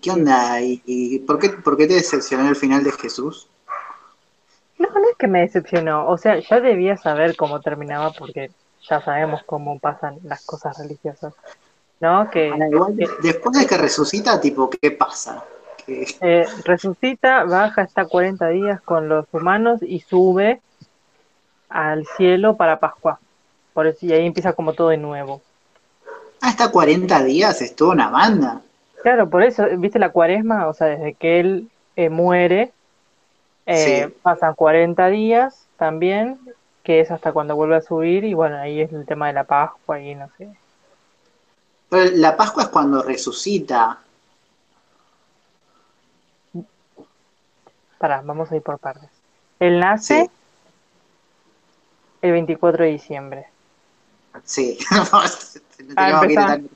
¿Qué onda? ¿Y, y por, qué, por qué te decepcionó el final de Jesús? No, no es que me decepcionó. O sea, ya debía saber cómo terminaba porque ya sabemos cómo pasan las cosas religiosas. ¿No? Que, Ahora, igual, que, después de que resucita, tipo, ¿qué pasa? Eh, resucita, baja, está 40 días con los humanos y sube al cielo para Pascua. Por eso, y ahí empieza como todo de nuevo. hasta 40 días estuvo una banda. Claro, por eso, ¿viste la cuaresma? O sea, desde que él eh, muere, eh, Sí. pasan 40 días también, que es hasta cuando vuelve a subir, y bueno, ahí es el tema de la Pascua y no sé. Pero la Pascua es cuando resucita. Pará, vamos a ir por partes. Él nace Sí. el 24 de diciembre. Sí. Ah, Tenemos que ir tan-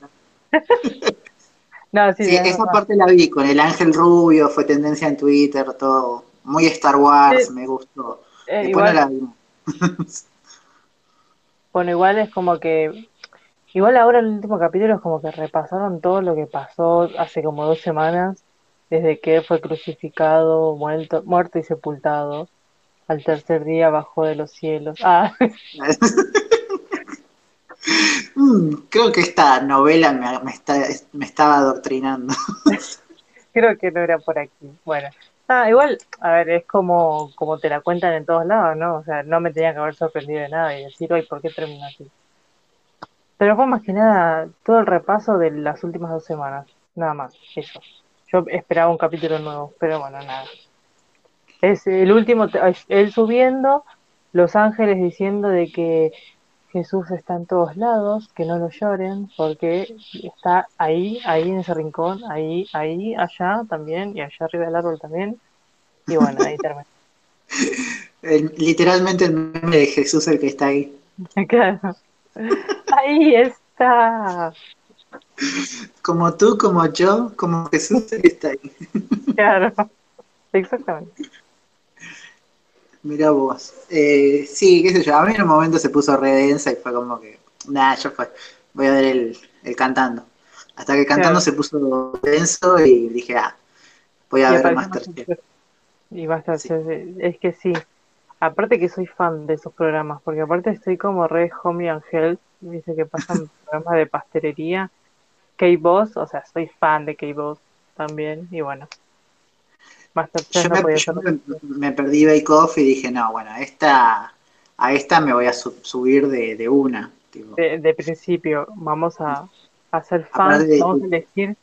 No, sí, Sí, tenés esa parte la vi con el ángel rubio, fue tendencia en Twitter, todo. Muy Star Wars, Sí. me gustó. Eh, Después igual, no la vimos. bueno, igual es como que, igual ahora el último capítulo es como que repasaron todo lo que pasó hace como dos semanas, desde que fue crucificado, muerto, muerto y sepultado. Al tercer día bajó de los cielos. Ah, Creo que esta novela me, me está- me estaba adoctrinando. creo que no era por aquí. Bueno, igual, a ver, es como, como te la cuentan en todos lados, ¿no? O sea, no me tenía que haber sorprendido de nada y decir, hoy, ¿por qué terminó así? Pero fue más que nada todo el repaso de las últimas dos semanas, nada más, eso. Yo esperaba un capítulo nuevo, pero bueno, nada. Es el último, él subiendo, los ángeles diciendo de que Jesús está en todos lados, que no lo lloren, porque está ahí, ahí en ese rincón, ahí, ahí, allá también, y allá arriba del árbol también. Y bueno, ahí termina. El- literalmente el meme de Jesús el que está ahí. Claro. Ahí está. Como tú, como yo, como Jesús el que está ahí. Claro. Exactamente. Mirá vos. Eh, sí, qué sé yo. A mí en un momento se puso re densa y fue como que, nada, yo fue, voy a ver el, el cantando. Hasta que cantando Claro. se puso denso y dije, ah, voy a Y ver Masterchef. Y basta, Sí. es que sí. Aparte que soy fan de esos programas, porque aparte estoy como re homey and health, dice que pasan programas de pastelería. K-Boss, o sea, soy fan de K-Boss también, y bueno. Masterchef Yo, no me, podía yo ser. me, me perdí Bake Off y dije, no, bueno, esta, a esta me voy a su- subir de, de una. tipo. De, de principio, vamos a, a ser fans, de- vamos a elegir.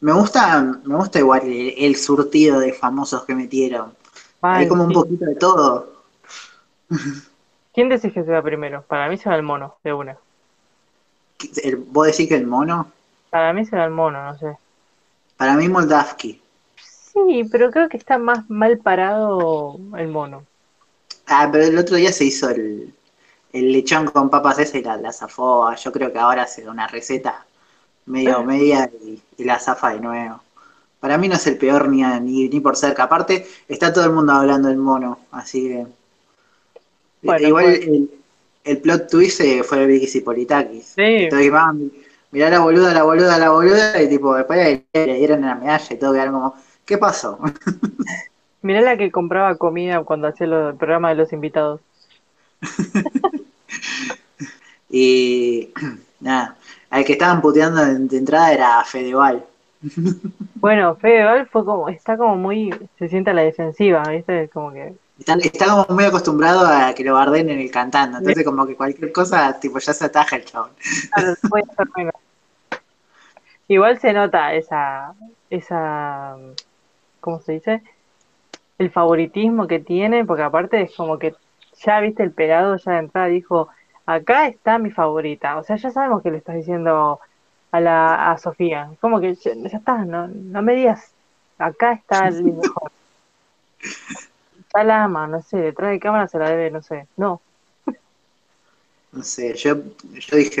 Me gusta, me gusta igual el, el surtido de famosos que metieron. Hay Ay, como un poquito de todo. ¿Quién decís que se va primero? Para mí se va el mono, de una. ¿Vos decís que el mono? Para mí se va el mono, no sé. Para mí Moldavski. Sí, pero creo que está más mal parado el mono. Ah, pero el otro día se hizo el, el lechón con papas ese y la, la zafó. Yo creo que ahora se da una receta medio media y, y la zafa de nuevo. Para mí no es el peor ni, ni, ni por cerca. Aparte, está todo el mundo hablando del mono, así que. Bueno, Igual pues. el, el plot twist eh, fue Vicky Zipolitakis. Sí, Entonces, mirá la boluda, la boluda, la boluda, y tipo, después le, le dieron la medalla y todo, quedaron como, ¿qué pasó? mirá la que compraba comida cuando hacía el programa de los invitados. Y nada, al que estaban puteando de, entrada era Fedeval. Bueno, Fedeval fue como, está como muy, se siente a la defensiva, ¿viste? Como que, Está, está como muy acostumbrado a que lo barden en el cantando, entonces como que cualquier cosa, tipo, ya se ataja el chabón. claro, puede ser menos. Igual se nota esa, esa, ¿cómo se dice? El favoritismo que tiene, porque aparte es como que ya viste el pelado ya de entrada dijo, acá está mi favorita. O sea, ya sabemos que le estás diciendo a la a Sofía. Como que ya, ya está, no, no me digas, acá está el mejor. Ya la ama, no sé, detrás de cámara se la debe, no sé. No, No sé, yo, yo dije,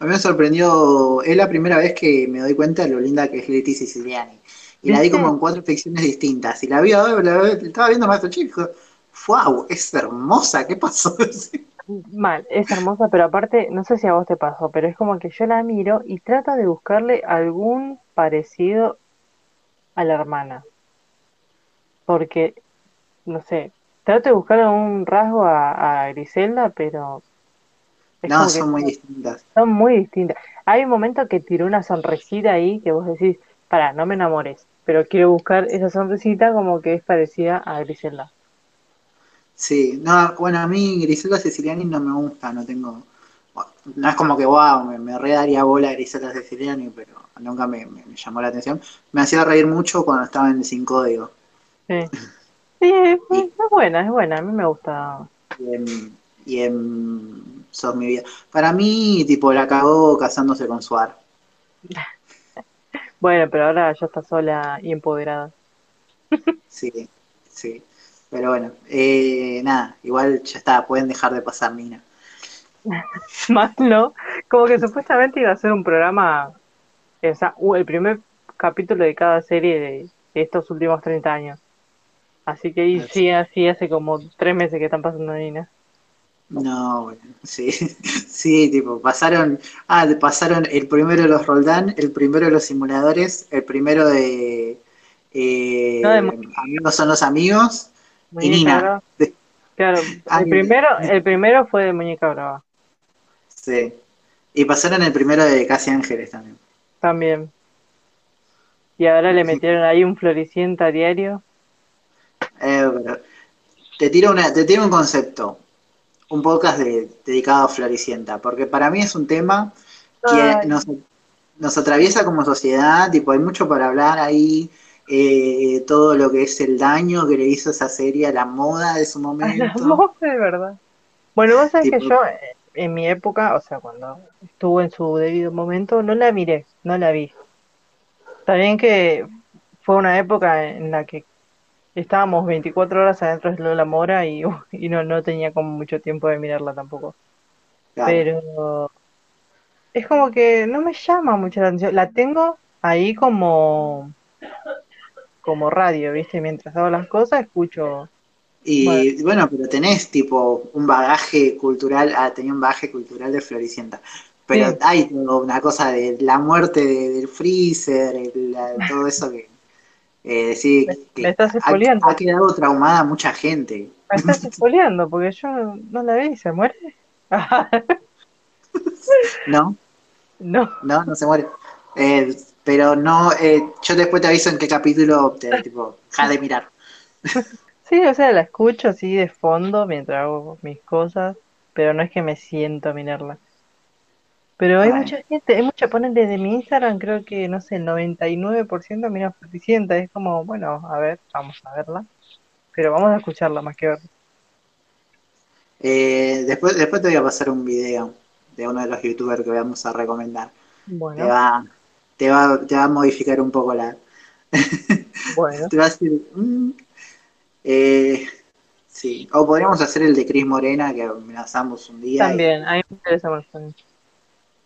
a mí me sorprendió, es la primera vez que me doy cuenta de lo linda que es Leti Siciliani. Y la vi como en cuatro ficciones distintas. Y la vi la, la- estaba viendo Maestro Chico. ¡Wow! Es hermosa, ¿qué pasó? mal, es hermosa, pero aparte, no sé si a vos te pasó, pero es como que yo la miro y trato de buscarle algún parecido a la hermana. Porque, no sé, trato de buscar un rasgo a, a Griselda, pero No, son muy distintas. son muy distintas. Hay un momento que tiró una sonrisita ahí que vos decís, para, no me enamores, pero quiero buscar esa sonrisita como que es parecida a Griselda. Sí, no, bueno, a mí Griselda Siciliani no me gusta, no tengo. No es como que, wow, me, me re daría bola a Griselda Siciliani, pero nunca me, me- me llamó la atención. Me hacía reír mucho cuando estaba en Sin Código. Sí, sí es, Y, es buena, es buena, a mí me gusta. y en, y en Sos mi vida. Para mí, tipo, la cagó casándose con Suar. Bueno, pero ahora ya está sola y empoderada. Sí, sí. Pero bueno, eh, nada, igual ya está, pueden dejar de pasar Mina. Más no, como que supuestamente iba a ser un programa, o sea, el primer capítulo de cada serie de, de estos últimos 30 años. Así que y sí, así hace como tres meses que están pasando Nina. No, bueno, sí, sí, tipo, pasaron, ah, pasaron el primero de los Roldán, el primero de los simuladores, el primero de eh, No, de Amigos son los amigos y Nina. Brava. Claro, el primero, el primero fue de Muñeca Brava, sí. Y pasaron el primero de Casi Ángeles también. también. Y ahora le metieron ahí un floricienta diario. Eh, pero te tiro una, te tiro un concepto, un podcast de- dedicado a Floricienta, porque para mí es un tema que nos, nos atraviesa como sociedad, tipo, hay mucho para hablar ahí, eh, todo lo que es el daño que le hizo esa serie a la moda de su A la momento. voz de verdad. Bueno, vos sabés que Tipo- yo, eh, en mi época, o sea, cuando estuvo en su debido momento, no la miré, no la vi. También que fue una época en la que estábamos 24 horas adentro de Lola Mora y, y no, no tenía como mucho tiempo de mirarla tampoco. Claro. Pero es como que no me llama mucho la atención. La tengo ahí como, como radio, ¿viste? Mientras hago las cosas, escucho. Y bueno, pero tenés tipo un bagaje cultural, ah, tenía un bagaje cultural de Floricienta. Pero Sí. hay una cosa de la muerte de- del freezer, el- la- todo eso que, eh, decir Me- estás ha, ha quedado traumada mucha gente. Me estás expoliando porque yo no, no la vi, ¿se muere? ¿No? no, No, no se muere. Eh, pero no, eh, yo después te aviso en qué capítulo te tipo, deja de mirar. sí, o sea, la escucho así de fondo mientras hago mis cosas, pero no es que me siento a mirarla. Pero hay Bueno. mucha gente, hay mucha, ponen desde mi Instagram, creo que, no sé, el 99% mira Floricienta, es como, bueno, a ver, vamos a verla, pero vamos a escucharla más que verla. Eh, después, después te voy a pasar un video de uno de los youtubers que vamos a recomendar. Te Bueno, va, te va, te va a modificar un poco la. bueno, te va a decir. mm, eh, sí. O podríamos hacer el de Cris Morena, que amenazamos un día. y también, a mí me interesa.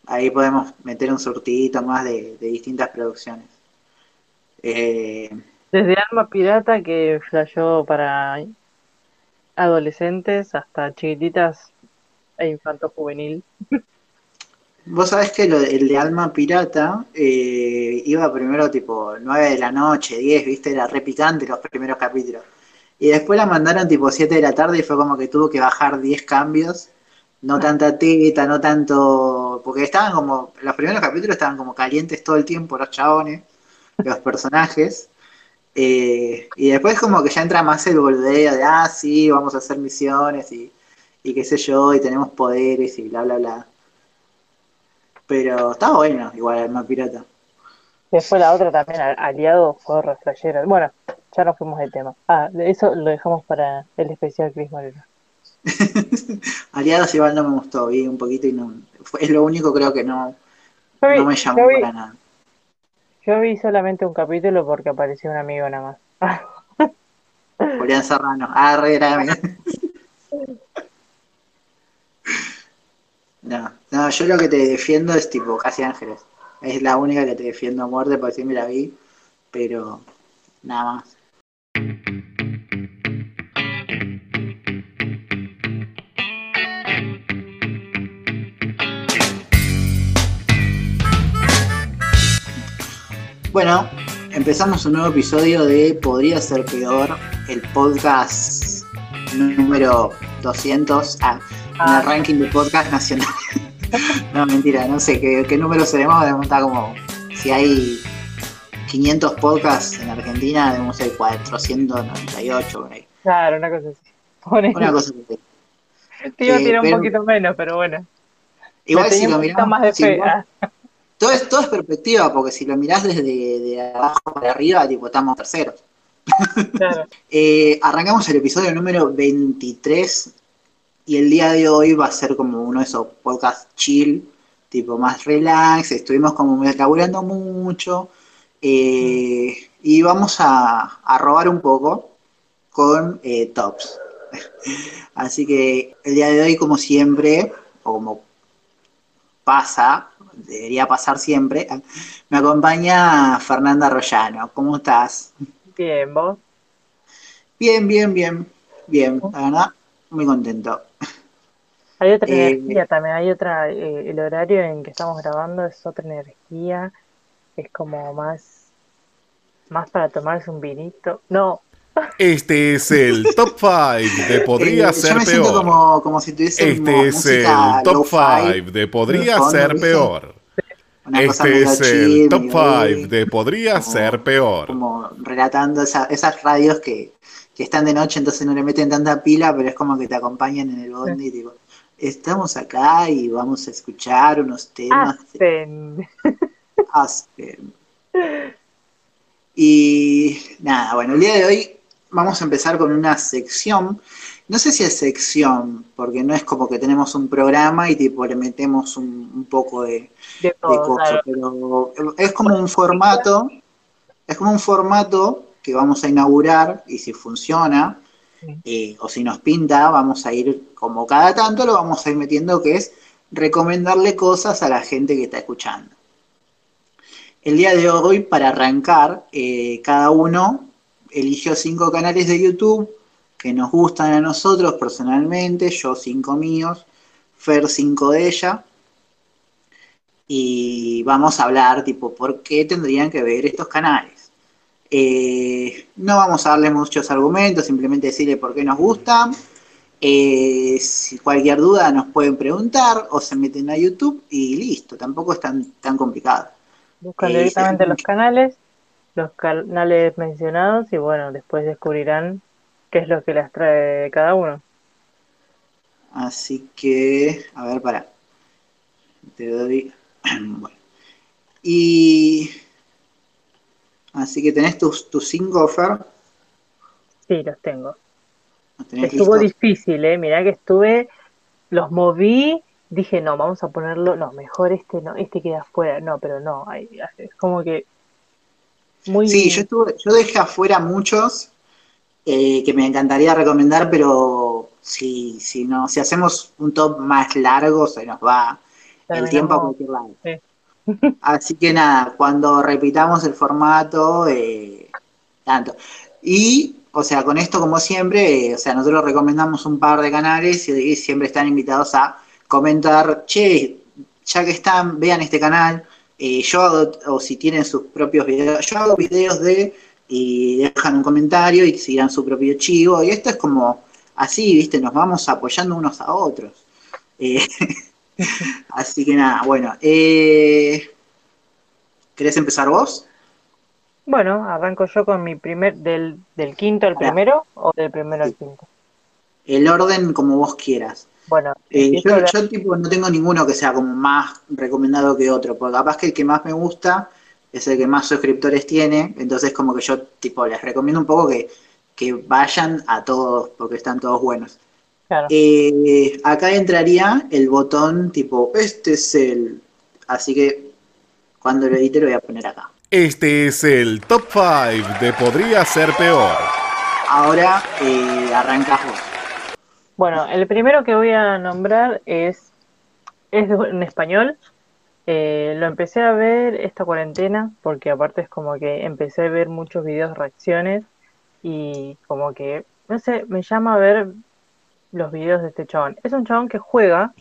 Ahí podemos meter un surtidito más de, de distintas producciones. Eh, Desde Alma Pirata que flasheó para adolescentes hasta chiquititas e infanto juvenil. Vos sabés que lo- el de Alma Pirata eh, iba primero tipo 9 de la noche, 10, viste, era re picante los primeros capítulos. Y después la mandaron tipo 7 de la tarde y fue como que tuvo que bajar 10 cambios. No tanta teta, no tanto. Porque estaban como. Los primeros capítulos estaban como calientes todo el tiempo los chabones, los personajes. Eh, y después como que ya entra más el boludeo de, ah, sí, vamos a hacer misiones y, y qué sé yo, y tenemos poderes y bla, bla, bla. Pero está bueno, igual Alma Pirata. Después la otra también, al- Aliado, re flashera. Bueno, ya nos fuimos del tema. Ah, eso lo dejamos para el especial Chris Moreno. Aliados igual no me gustó, vi un poquito y no. Fue, es lo único creo que no, Yo vi, no me llamó vi- para nada. yo vi solamente un capítulo porque apareció un amigo nada más. Julián Serrano. Ah, re grave. No, no, yo lo que te defiendo es tipo Casi Ángeles. Es la única que te defiendo a muerte porque sí me la vi, pero nada más. Bueno, empezamos un nuevo episodio de Podría ser peor, el podcast número 200 ah, en Ah. el ranking de podcast nacional. no, mentira, no sé qué, qué número seremos, debemos estar como, si hay 500 podcasts en Argentina, debemos ser 498 por ahí. Claro, una cosa así. Una cosa así. A eh, tirar un pero- poquito menos, pero bueno. Igual si lo miramos, más de si fe. Ah, todo, es, todo es perspectiva, porque si lo mirás desde de abajo para arriba, tipo, estamos terceros. claro. Eh, arrancamos el episodio número 23 y el día de hoy va a ser como uno de esos podcasts chill, tipo más relax, estuvimos como laburando mucho eh, y vamos a, a robar un poco con eh, tops. Así que el día de hoy, como siempre, o como pasa, debería pasar siempre, me acompaña Fernanda Rollano. ¿Cómo estás? Bien, vos. Bien, bien, bien, bien, la verdad, muy contento. Hay otra Eh, energía también, hay otra, eh, el horario en que estamos grabando es otra energía, es como más, más para tomarse un vinito. No, Este es el top 5 de Podría Eh, ser yo me siento peor. como, como si Este es el top lo-fi, 5 de Podría fondo, ser ¿viste? peor. una cosa Este es chill, el top medio 5 ahí, de Podría como- ser peor. como relatando esa- esas radios que, que están de noche, entonces no le meten tanta pila, pero es como que te acompañan en el bondi, tipo, estamos acá y vamos a escuchar unos temas hacen. Aspen. Y nada, bueno, el día de hoy vamos a empezar con una sección. No sé si es sección, porque no es como que tenemos un programa y tipo le metemos un, un poco de, De de todo, cosas, claro. pero es como un formato, es como un formato que vamos a inaugurar y si funciona Sí. eh, o si nos pinta, vamos a ir como cada tanto lo vamos a ir metiendo que es recomendarle cosas a la gente que está escuchando. El día de hoy, para arrancar, eh, cada uno eligió cinco canales de YouTube que nos gustan a nosotros personalmente, yo cinco míos, Fer cinco de ella, y vamos a hablar tipo por qué tendrían que ver estos canales. Eh, no vamos a darle muchos argumentos, simplemente decirle por qué nos gustan. Eh, si cualquier duda nos pueden preguntar o se meten a YouTube y listo, tampoco es tan, tan complicado. Buscan Eh, directamente los canales, los canales mencionados y bueno, después descubrirán qué es lo que las trae cada uno. Así que, a ver, para. Te doy. Bueno. Y. Así que tenés tus, tus cinco. Sí, los tengo. ¿Los tenés Estuvo difícil, ¿eh? Mirá que estuve, los moví, dije, no, vamos a ponerlo, no, mejor este no, este queda afuera, no, pero no, es como que muy... Sí, yo, estuve, yo dejé afuera muchos eh, que me encantaría recomendar, pero si, si, no, si hacemos un top más largo, se nos va el tiempo a cualquier lado. sí. Así que nada, cuando repitamos el formato, eh, tanto. Y, o sea, con esto como siempre, eh, o sea, nosotros recomendamos un par de canales y, y siempre están invitados a comentar, che, ya que están, vean este canal, eh, yo hago, o si tienen sus propios videos, yo hago videos de, y dejan un comentario y sigan su propio chivo, y esto es como así, viste, nos vamos apoyando unos a otros. Eh, así que nada, bueno, eh, ¿querés empezar vos? Bueno, arranco yo con mi primer, del, del quinto al primero o del primero al quinto. El orden como vos quieras. Bueno, Eh, yo, yo, tipo no tengo ninguno que sea como más recomendado que otro, porque capaz que el que más me gusta es el que más suscriptores tiene, entonces como que yo tipo les recomiendo un poco que, que vayan a todos, porque están todos buenos. claro. Eh, acá entraría el botón tipo, este es el... Así que cuando lo edite lo voy a poner acá. Este es el top 5 de Podría ser peor. Ahora eh, arrancas vos. Bueno, el primero que voy a nombrar es, es en español. Eh, lo empecé a ver esta cuarentena porque aparte es como que empecé a ver muchos videos reacciones y como que, no sé, me llama a ver los videos de este chabón. Es un chabón que juega,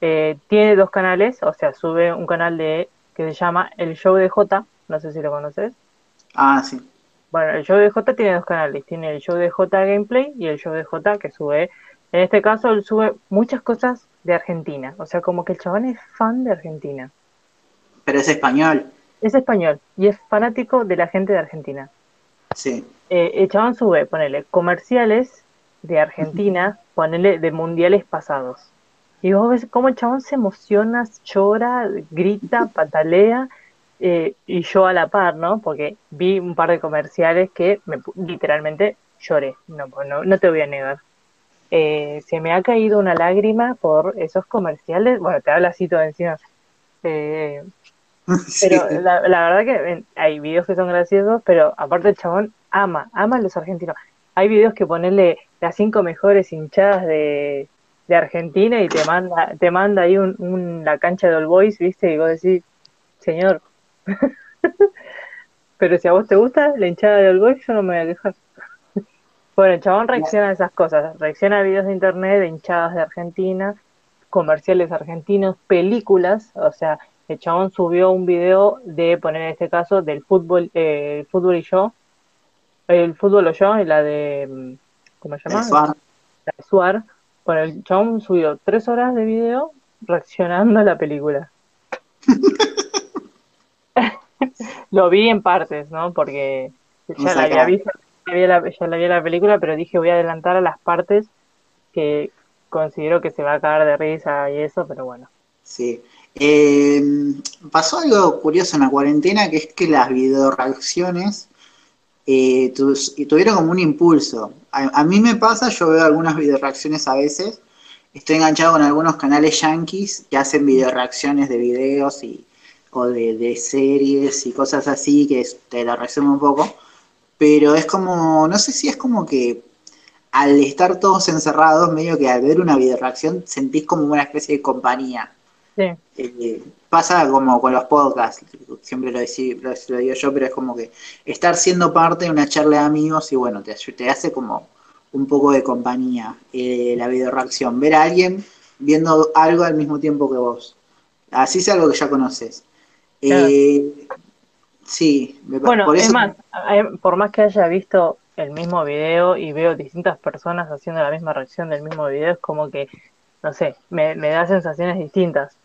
eh, tiene dos canales, o sea, sube un canal de que se llama El Show de J, no sé si lo conoces. Ah, sí. Bueno, el show de J tiene dos canales, tiene el show de J Gameplay y el show de J que sube, en este caso él sube muchas cosas de Argentina, o sea, como que el chabón es fan de Argentina. Pero es español. Es español y es fanático de la gente de Argentina. Sí. Eh, el chabón sube, ponele, comerciales de Argentina, ponele de mundiales pasados. Y vos ves cómo el chabón se emociona, llora, grita, patalea, eh, y yo a la par, ¿no? Porque vi un par de comerciales que me, literalmente lloré, no, pues no, no te voy a negar. Eh, se me ha caído una lágrima por esos comerciales, bueno, te habla así todo encima. Eh, Sí. pero la, la verdad que hay videos que son graciosos, pero aparte el chabón ama, ama a los argentinos. Hay videos que ponerle las cinco mejores hinchadas de, de Argentina y te manda, te manda ahí un, un- la cancha de All Boys, ¿viste? Y vos decís, señor. pero si a vos te gusta la hinchada de All Boys, yo no me voy a quejar. Bueno, el chabón reacciona a esas cosas, reacciona a videos de internet de hinchadas de Argentina, comerciales argentinos, películas, o sea, el chabón subió un video de poner en este caso del fútbol, eh, el fútbol y yo, el fútbol o yo, y la de, mm, ¿cómo se llama? El Suar. La de Suar. Bueno, el chabón subió tres horas de video reaccionando a la película. Lo vi en partes, ¿no? Porque ya la había visto, ya la, vi la película, pero dije voy a adelantar a las partes que considero que se va a cagar de risa y eso, pero bueno. Sí. Eh, pasó algo curioso en la cuarentena, que es que las videoreacciones eh, tuvieron como un impulso. A, a mí me pasa, yo veo algunas videoreacciones a veces, estoy enganchado con algunos canales yankees que hacen videoreacciones de videos y, o de, series y cosas así, que te lo resumo un poco, pero es como, no sé si es como que al estar todos encerrados, medio que al ver una videoreacción sentís como una especie de compañía. Sí, Eh, pasa como con los podcasts, siempre lo, decí- lo, lo digo yo, pero es como que estar siendo parte de una charla de amigos y bueno, te, te hace como un poco de compañía eh, la videoreacción. Ver a alguien viendo algo al mismo tiempo que vos. Así es algo que ya conoces. Eh, sí, me Bueno, por es eso más, hay- por más que haya visto el mismo video y veo distintas personas haciendo la misma reacción del mismo video, es como que, no sé, me, me da sensaciones distintas.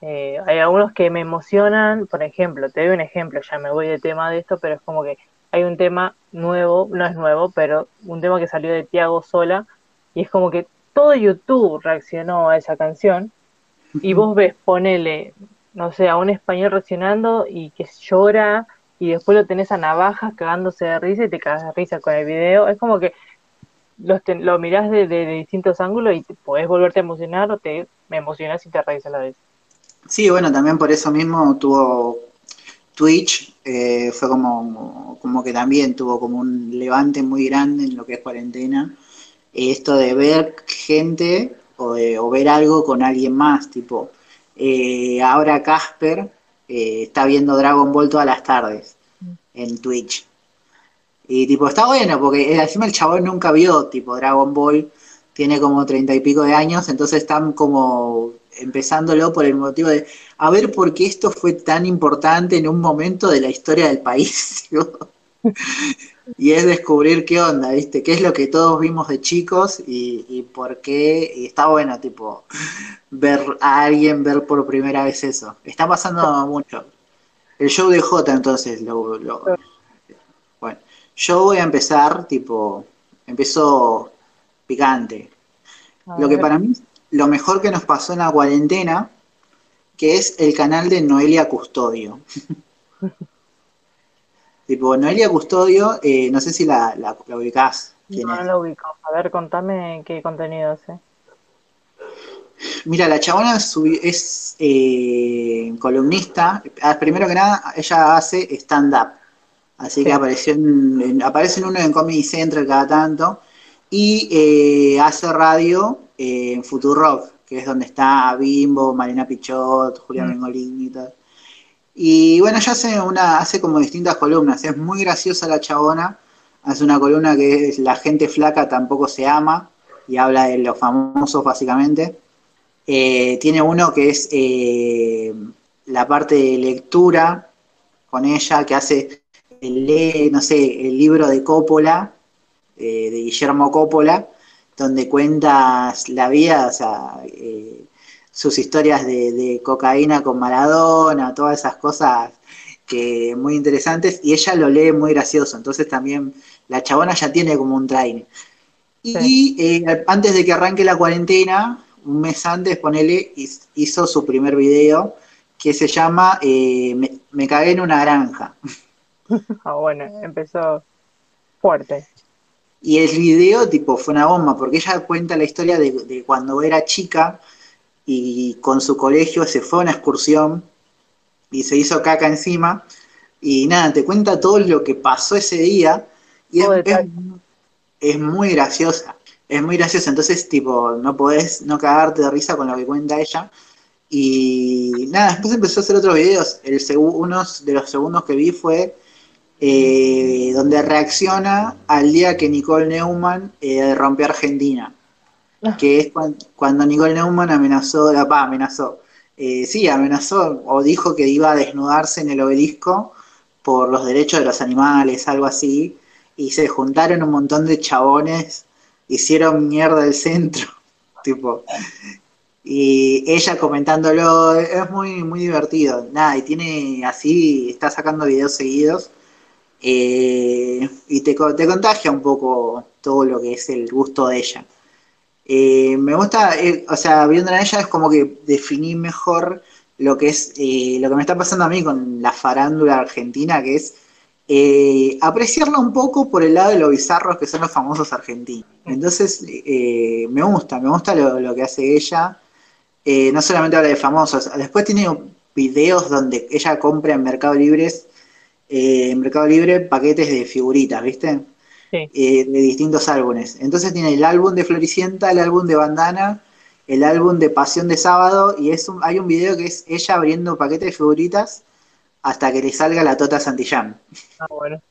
Eh, hay algunos que me emocionan, por ejemplo, te doy un ejemplo, ya me voy de tema de esto, pero es como que hay un tema nuevo, no es nuevo, pero un tema que salió de Tiago Sola, y es como que todo YouTube reaccionó a esa canción, y vos ves, ponele, no sé, a un español reaccionando y que llora y después lo tenés a navajas cagándose de risa y te cagas de risa con el video. Es como que los lo mirás de, de- distintos ángulos y podés volverte a emocionar o te emocionás y te reís a la vez. Sí, bueno, también por eso mismo tuvo Twitch, eh, fue como, como que también tuvo como un levante muy grande en lo que es cuarentena. Eh, Esto de ver gente o, de- o ver algo con alguien más, tipo, eh, ahora Casper eh, está viendo Dragon Ball todas las tardes en Twitch. Y tipo, está bueno, porque eh, encima el chabón nunca vio tipo Dragon Ball, tiene como treinta y pico de años, entonces están como empezándolo por el motivo de a ver por qué esto fue tan importante en un momento de la historia del país. y es descubrir qué onda, ¿viste? ¿Qué es lo que todos vimos de chicos y, y por qué? Y está bueno, tipo, ver a alguien ver por primera vez eso. Está pasando mucho. El show de J, entonces, lo, lo- bueno, yo voy a empezar, tipo, empezó picante. Lo que para mí, lo mejor que nos pasó en la cuarentena, que es el canal de Noelia Custodio. tipo, Noelia Custodio, eh, no sé si la, la, la ubicás. ¿Quién No, es? no lo ubico. A ver, contame qué contenido hace. Mira, la chabona es eh, columnista. Ah, Primero que nada, ella hace stand-up. Así que apareció en, en- aparece en uno en Comedy Central cada tanto. Y eh, hace radio eh, en Futurock, que es donde está Bimbo, Marina Pichot, Julián Mm. Bengolini y todo. Y bueno, ella hace, una, hace como distintas columnas. Es muy graciosa la chabona. Hace una columna que es La gente flaca tampoco se ama. Y habla de los famosos básicamente. Eh, tiene uno que es eh, la parte de lectura, con ella, que hace, lee, no sé, el libro de Coppola, eh, de Guillermo Coppola, donde cuenta la vida, o sea, eh, sus historias de, de, cocaína con Maradona, todas esas cosas que muy interesantes, y ella lo lee muy gracioso, entonces también la chabona ya tiene como un training. Y eh, antes de que arranque la cuarentena, un mes antes, ponele, hizo su primer video que se llama eh, me, cagué en una granja. Ah, bueno, empezó fuerte. Y el video, tipo, fue una bomba, porque ella cuenta la historia de, de, cuando era chica y con su colegio se fue a una excursión y se hizo caca encima. Y nada, te cuenta todo lo que pasó ese día. Y es, es, muy graciosa. Es muy graciosa. Entonces, tipo, no podés no cagarte de risa con lo que cuenta ella. Y nada, después empezó a hacer otros videos. El uno de los segundos que vi fue eh, donde reacciona al día que Nicole Neumann eh, rompió Argentina. Ah. Que es cuando, Nicole Neumann amenazó, pa, amenazó. Eh, sí, amenazó o dijo que iba a desnudarse en el obelisco por los derechos de los animales, algo así. Y se juntaron un montón de chabones, hicieron mierda el centro. tipo, y ella comentándolo, es muy, muy divertido. Nada, y tiene así, está sacando videos seguidos. Eh, y te, te, contagia un poco todo lo que es el gusto de ella. Eh, me gusta, eh, o sea, viéndola a ella es como que definí mejor lo que es, lo que me está pasando a mí con la farándula argentina, que es apreciarla un poco por el lado de los bizarros que son los famosos argentinos. Entonces, me gusta, me gusta lo, lo que hace ella. Eh, no solamente habla de famosos, después tiene videos donde ella compra en Mercado Libre, eh, en Mercado Libre paquetes de figuritas, ¿viste? Eh, de distintos álbumes. Entonces tiene el álbum de Floricienta, el álbum de Bandana, el álbum de Pasión de Sábado, y es hay un video que es ella abriendo paquetes de figuritas hasta que le salga la Tota Santillán. Ah, bueno.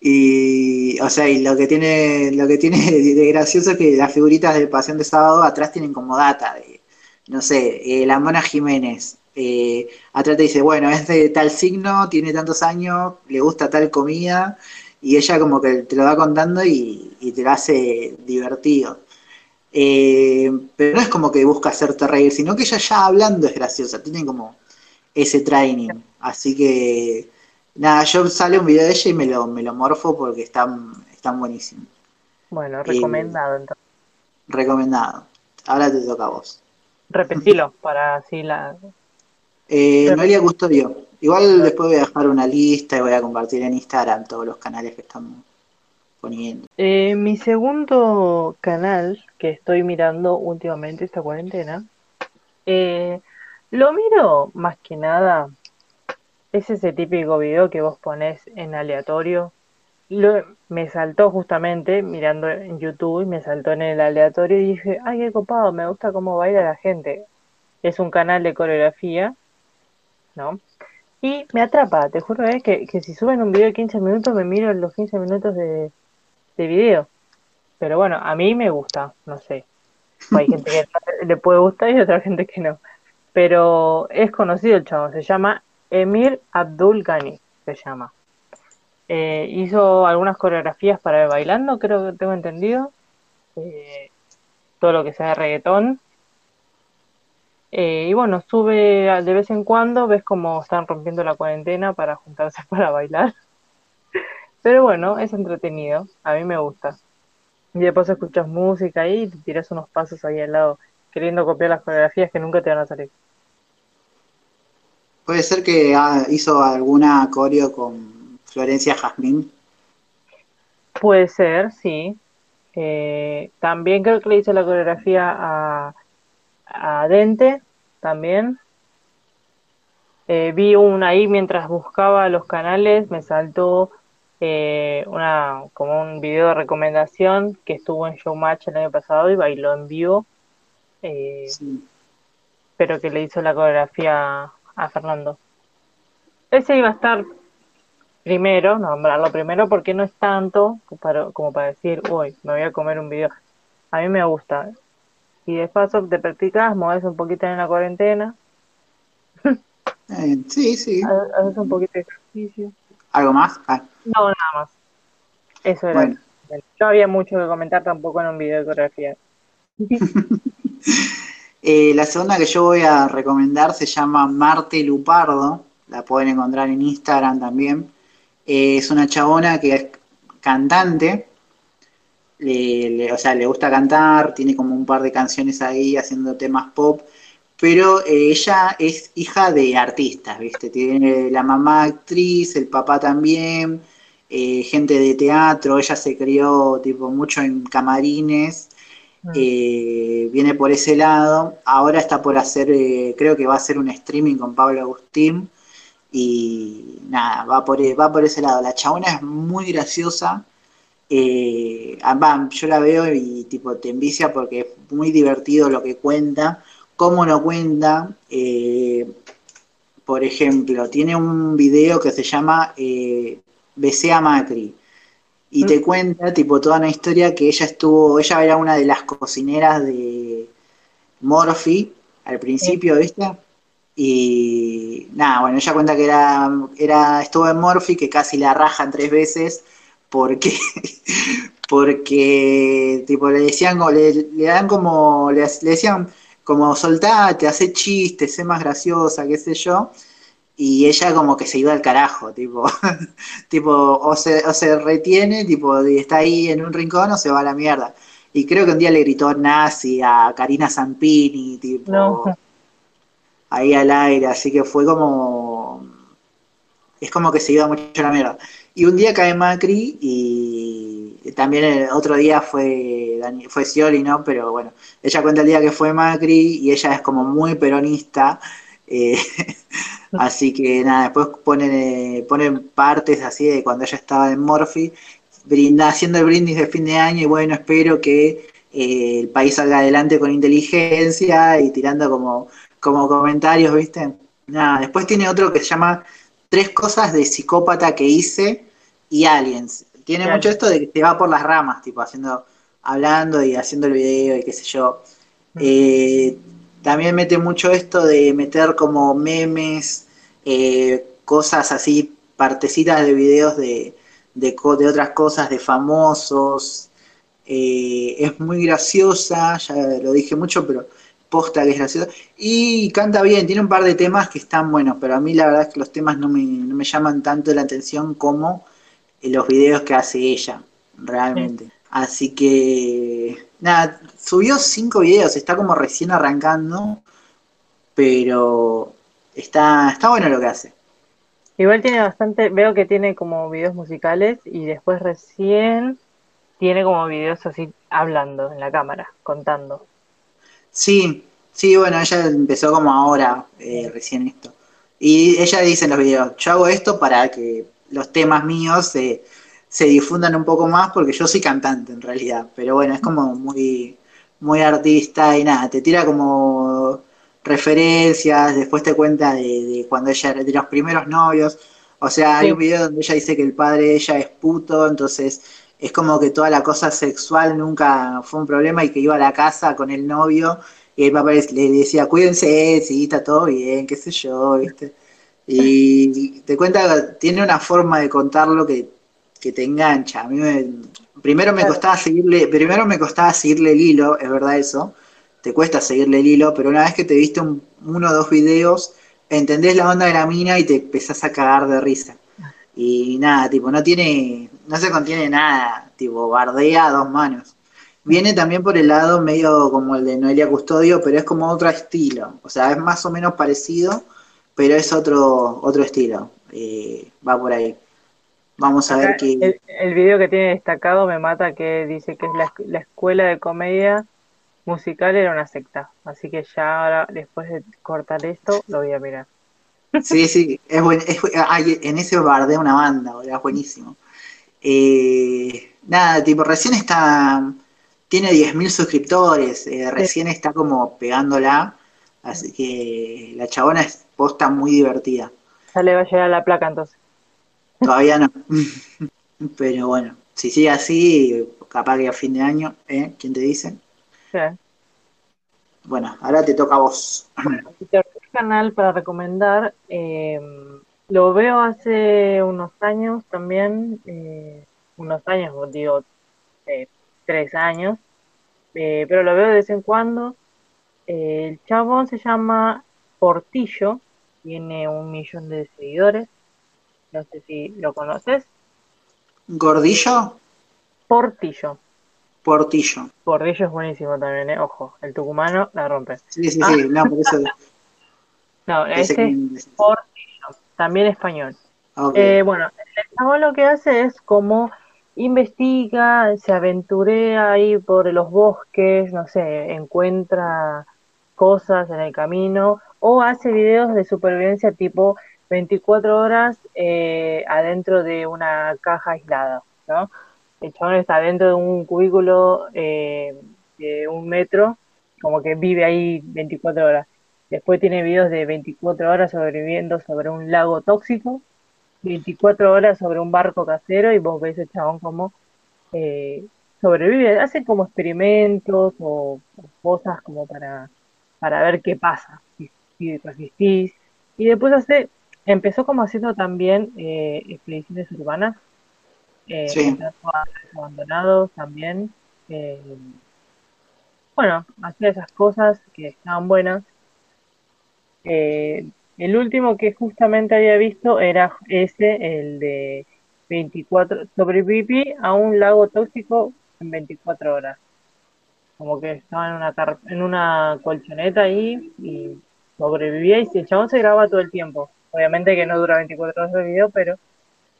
Y, o sea, y lo que tiene, lo que tiene de gracioso es que las figuritas de Pasión de Sábado atrás tienen como data de, no sé, eh, la Mona Jiménez. Eh, atrás te dice, bueno, es de tal signo, tiene tantos años, le gusta tal comida, y ella como que te lo va contando y, te lo hace divertido. Eh, pero no es como que busca hacerte reír, sino que ella ya hablando es graciosa, tiene como ese training. Así que Nada, yo sale un video de ella y me lo, me lo morfo porque están, están buenísimos. Bueno, recomendado entonces. Recomendado. Ahora te toca a vos. Repetilo para así la. Eh, Noelia Custodio. Igual después voy a dejar una lista y voy a compartir en Instagram todos los canales que estamos poniendo. Eh, mi segundo canal que estoy mirando últimamente esta cuarentena, eh, lo miro más que nada es ese típico video que vos pones en aleatorio. Lo, me saltó justamente mirando en YouTube y me saltó en el aleatorio y dije, ay, qué copado, me gusta cómo baila la gente. Es un canal de coreografía, ¿no? Y me atrapa, te juro, ¿eh? que, que si suben un video de 15 minutos me miro los 15 minutos de, de video. Pero bueno, a mí me gusta, no sé. Hay gente que le puede gustar y otra gente que no. Pero es conocido el chavo, se llama Emir Abdul Ghani se llama. Eh, hizo algunas coreografías para bailando, creo que tengo entendido. Eh, todo lo que sea de reggaetón. Eh, y bueno, sube de vez en cuando, ves cómo están rompiendo la cuarentena para juntarse para bailar. Pero bueno, es entretenido, a mí me gusta. Y después escuchas música ahí y te tiras unos pasos ahí al lado, queriendo copiar las coreografías que nunca te van a salir. ¿Puede ser que hizo alguna coreo con Florencia Jazmín? Puede ser, sí. Eh, también creo que le hizo la coreografía a, a Dente, también. Eh, vi un ahí mientras buscaba los canales, me saltó eh, una como un video de recomendación que estuvo en Showmatch el año pasado y bailó en vivo. Pero que le hizo la coreografía a Fernando. Ese iba a estar primero, nombrarlo primero porque no es tanto como para decir, uy, me voy a comer un video. A mí me gusta. Y de paso te practicas, mueves un poquito en la cuarentena. Eh, sí, sí. ha- haces un poquito de ejercicio. ¿Algo más? Ah, No, nada más. Eso era. bueno. No había mucho que comentar tampoco en un video de coreografía. Eh, la segunda que yo voy a recomendar se llama Marte Lupardo, la pueden encontrar en Instagram también. Eh, es una chabona que es cantante, le- le- o sea, le gusta cantar, tiene como un par de canciones ahí haciendo temas pop, pero eh, ella es hija de artistas, ¿viste? Tiene la mamá actriz, el papá también, eh, gente de teatro, ella se crió tipo mucho en camarines Mm. eh, viene por ese lado. Ahora está por hacer, eh, creo que va a hacer un streaming con Pablo Agustín. Y nada, va por, e, va por ese lado. La chabona es muy graciosa. Eh, yo la veo y tipo te envicia porque es muy divertido lo que cuenta, cómo lo cuenta. eh, por ejemplo, tiene un video que se llama eh, Besé a Macri y te cuenta tipo toda una historia que ella estuvo, ella era una de las cocineras de Morphy al principio, ¿viste? Y nada, bueno, ella cuenta que era, era, estuvo en Morphy, que casi la rajan tres veces, porque, porque tipo le decían, como- le, le dan como, le, le decían como soltate, hace chistes, sé más graciosa, qué sé yo, y ella como que se iba al carajo, tipo, tipo, o se, o se retiene, tipo, y está ahí en un rincón o se va a la mierda. Y creo que un día le gritó nazi a Karina Zampini, tipo, No. ahí al aire, así que fue como, es como que se iba mucho a la mierda. Y un día cae Macri y también el otro día fue, fue Scioli, ¿no? Pero bueno, ella cuenta el día que fue Macri y ella es como muy peronista. eh, así que nada, después ponen, eh, ponen partes así de cuando ella estaba en Morphy, brinda, haciendo el brindis de fin de año y bueno, espero que eh, el país salga adelante con inteligencia y tirando como, como comentarios, ¿viste? Nada, después tiene otro que se llama Tres cosas de psicópata que hice y aliens. Tiene Claro. mucho esto de que te va por las ramas, tipo haciendo, hablando y haciendo el video y qué sé yo. Eh, también mete mucho esto de meter como memes, eh, cosas así, partecitas de videos de, de, de otras cosas, de famosos. Eh, es muy graciosa, ya lo dije mucho, pero posta que es graciosa. Y canta bien, tiene un par de temas que están buenos, pero a mí la verdad es que los temas no me, no me llaman tanto la atención como los videos que hace ella, realmente. Así que, nada, subió cinco videos, está como recién arrancando, pero está, está bueno lo que hace. Igual tiene bastante, veo que tiene como videos musicales y después recién tiene como videos así hablando en la cámara, contando. Sí, sí, bueno, ella empezó como ahora, eh, recién esto. Y ella dice en los videos, yo hago esto para que los temas míos se, se difundan un poco más, porque yo soy cantante en realidad, pero bueno, es como muy, muy artista y nada, te tira como referencias, después te cuenta de, de cuando ella era de los primeros novios, o sea, hay un video donde ella dice que el padre de ella es puto, entonces es como que toda la cosa sexual nunca fue un problema y que iba a la casa con el novio y el papá le le decía, cuídense, sí, está todo bien, qué sé yo, ¿viste? Y te cuenta, tiene una forma de contarlo que, que te engancha. A mí me, primero me costaba seguirle, primero me costaba seguirle el hilo, es verdad eso, te cuesta seguirle el hilo, pero una vez que te viste un- uno o dos videos, entendés la onda de la mina y te empezás a cagar de risa. Y nada, tipo, no tiene, no se contiene nada, tipo, bardea a dos manos. Viene también por el lado medio como el de Noelia Custodio, pero es como otro estilo. O sea, es más o menos parecido, pero es otro, otro estilo. Eh, va por ahí. Vamos a ver Acá, qué. el, el video que tiene destacado me mata que dice que es la, la escuela de comedia musical era una secta. Así que ya ahora, después de cortar esto, lo voy a mirar. Sí, sí, es buen, es, ay, en ese bardea una banda, es buenísimo. Eh, nada, tipo, recién está, tiene 10.000 suscriptores, eh, recién está como pegándola, así que la chabona es posta muy divertida. Ya le va a llegar la placa entonces. Todavía no. Pero bueno, si sigue así, capaz que a fin de año, ¿eh? ¿Quién te dice? Sí. Bueno, ahora te toca a vos. El canal para recomendar, eh, lo veo hace unos años también, eh, unos años, digo, eh, tres años, pero lo veo de vez en cuando. El chabón se llama Portillo, tiene un millón de seguidores, no sé si lo conoces. ¿Gordillo? Portillo. Portillo. Portillo es buenísimo también, ¿eh? ojo, el tucumano la rompe. Sí, sí, Ah. sí, no, por eso. No, que- es Portillo, también español. Eh, bueno, el chabón lo que hace es como investiga, se aventurea ahí por los bosques, no sé, encuentra cosas en el camino o hace videos de supervivencia tipo 24 horas eh, adentro de una caja aislada, ¿no? El chabón está dentro de un cubículo eh, de un metro, como que vive ahí 24 horas. Después tiene videos de 24 horas sobreviviendo sobre un lago tóxico 24 horas sobre un barco casero y vos ves el chabón como eh, sobrevive, hace como experimentos o, o cosas como para, para ver qué pasa, si, si resistís. Y después hace, empezó como haciendo también eh, expediciones urbanas, eh, Sí. abandonados también. eh, bueno, hacía esas cosas que estaban buenas. Eh, el último que justamente había visto era ese, el de 24, sobreviví a un lago tóxico en 24 horas. Como que estaba en una, car- en una colchoneta ahí y sobrevivía y el chabón se graba todo el tiempo. Obviamente que no dura 24 horas el video, pero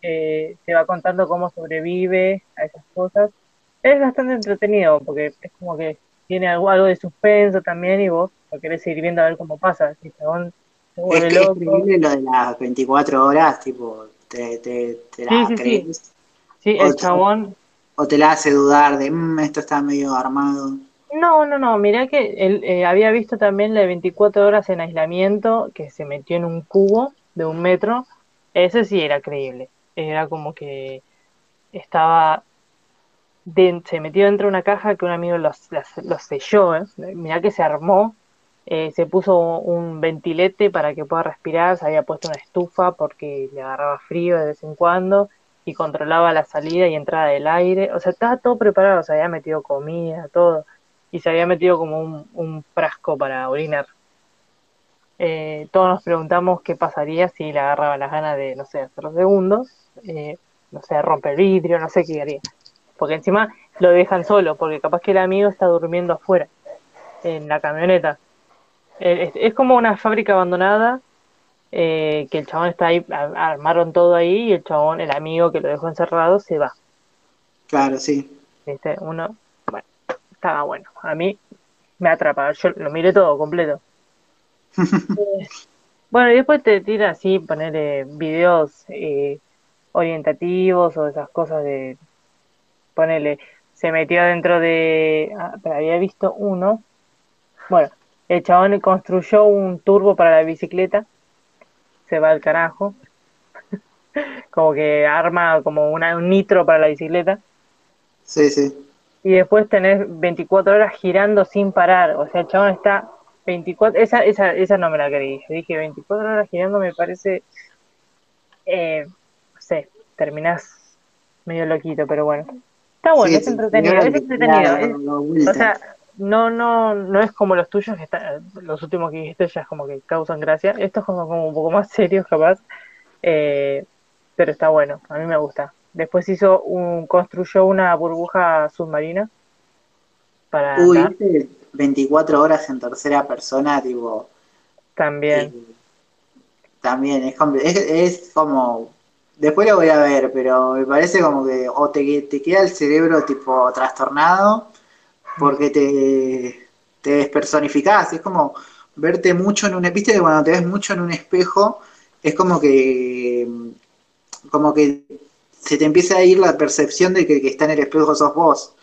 eh, te va contando cómo sobrevive a esas cosas. Es bastante entretenido porque es como que tiene algo, algo de suspenso también y vos lo querés seguir viendo a ver cómo pasa. Si el chabón se Es vuelve que es loco. increíble lo de las 24 horas, tipo, te, te, te la Sí, sí, sí. crees Sí, el chabón. o te la hace dudar de, "Mm, esto está medio armado. No, no, no, mirá que él eh, había visto también la de 24 horas en aislamiento, que se metió en un cubo de un metro. Ese sí era creíble. Era como que estaba. den- se metió dentro de una caja que un amigo los, las- los selló. ¿eh? Mirá que se armó. eh, se puso un ventilete para que pueda respirar. Se había puesto una estufa porque le agarraba frío de vez en cuando. Y controlaba la salida y entrada del aire. O sea, estaba todo preparado. Se había metido comida, todo y se había metido como un, un frasco para orinar. Eh, todos nos preguntamos qué pasaría si le agarraba las ganas de, no sé, hacer los segundos, eh, no sé, romper vidrio, no sé qué haría. Porque encima lo dejan solo, porque capaz que el amigo está durmiendo afuera, en la camioneta. Eh, es, es como una fábrica abandonada, que el chabón está ahí, a- armaron todo ahí y el chabón, el amigo que lo dejó encerrado, se va. Claro, sí. ¿Viste? Uno, estaba bueno. A mí me atrapa, yo lo miré todo completo. Eh, bueno, y después te tira así, ponerle videos eh, orientativos o esas cosas de ponerle, se metió dentro de, ah, pero había visto uno, bueno, el chabón construyó un turbo para la bicicleta, se va al carajo, como que arma como una, un nitro para la bicicleta. Sí, sí. Y después tenés 24 horas girando sin parar. O sea, el chabón está 24... Esa, esa, esa no me la creí. Yo dije 24 horas girando me parece... Eh, no sé, terminás medio loquito, pero bueno. Está bueno, Sí, es entretenido. Es es- vuelta. o sea, no, no, no es como los tuyos, que está- los últimos que dijiste ya es como que causan gracia. Estos como, como un poco más serios, capaz. Eh, pero está bueno, a mí me gusta. Después hizo un, construyó una burbuja submarina para Uy, andar ¿viste? 24 horas en tercera persona, tipo, también. eh, también es, compl- es, es como, después lo voy a ver, pero me parece como que o te, te queda el cerebro tipo trastornado porque te, te despersonificás, es como verte mucho en un, viste que cuando te ves mucho en un espejo, es como que, como que se te empieza a ir la percepción de que el que está en el espejo sos vos.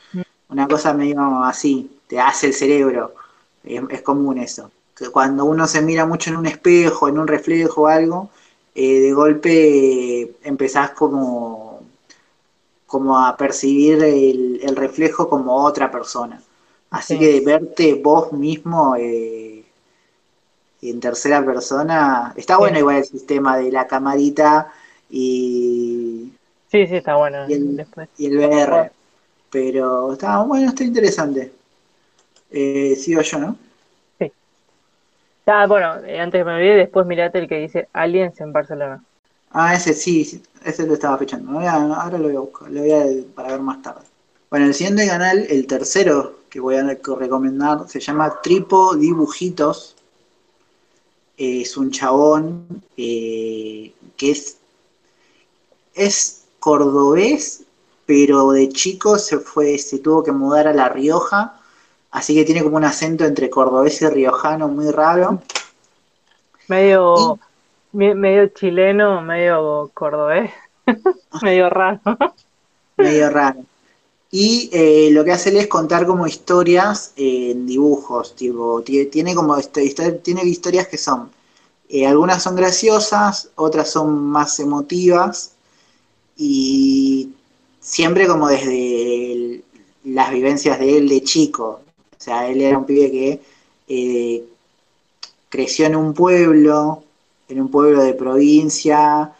Una cosa medio así, te hace el cerebro. Es, es común eso. Que cuando uno se mira mucho en un espejo, en un reflejo o algo, eh, de golpe empezás como, como a percibir el, el reflejo como otra persona. Así Sí. que verte vos mismo eh, en tercera persona, está bueno Sí. igual el sistema de la camarita y, Sí, sí, está bueno. Y el- Después. y el VR, pero está bueno, está interesante. Eh, sigo yo, ¿no? Ah, bueno, eh, antes que me olvide, después mirate el que dice Aliens en Barcelona. Ah, ese sí, ese lo estaba a- ahora lo voy a buscar, lo voy a para ver más tarde. Bueno, el siguiente canal, el tercero que voy a recomendar, se llama Tripo Dibujitos. Es un chabón eh, que es, es cordobés, pero de chico se fue, se tuvo que mudar a La Rioja, así que tiene como un acento entre cordobés y riojano muy raro. Medio, me- medio chileno, medio cordobés, medio raro. medio raro. Y eh, lo que hace él es contar como historias eh, en dibujos, tipo, tie- tiene como histo- tiene historias que son, eh, algunas son graciosas, otras son más emotivas, y siempre como desde las vivencias de él de chico. O sea, él era un pibe que eh, creció en un pueblo, en un pueblo de provincia,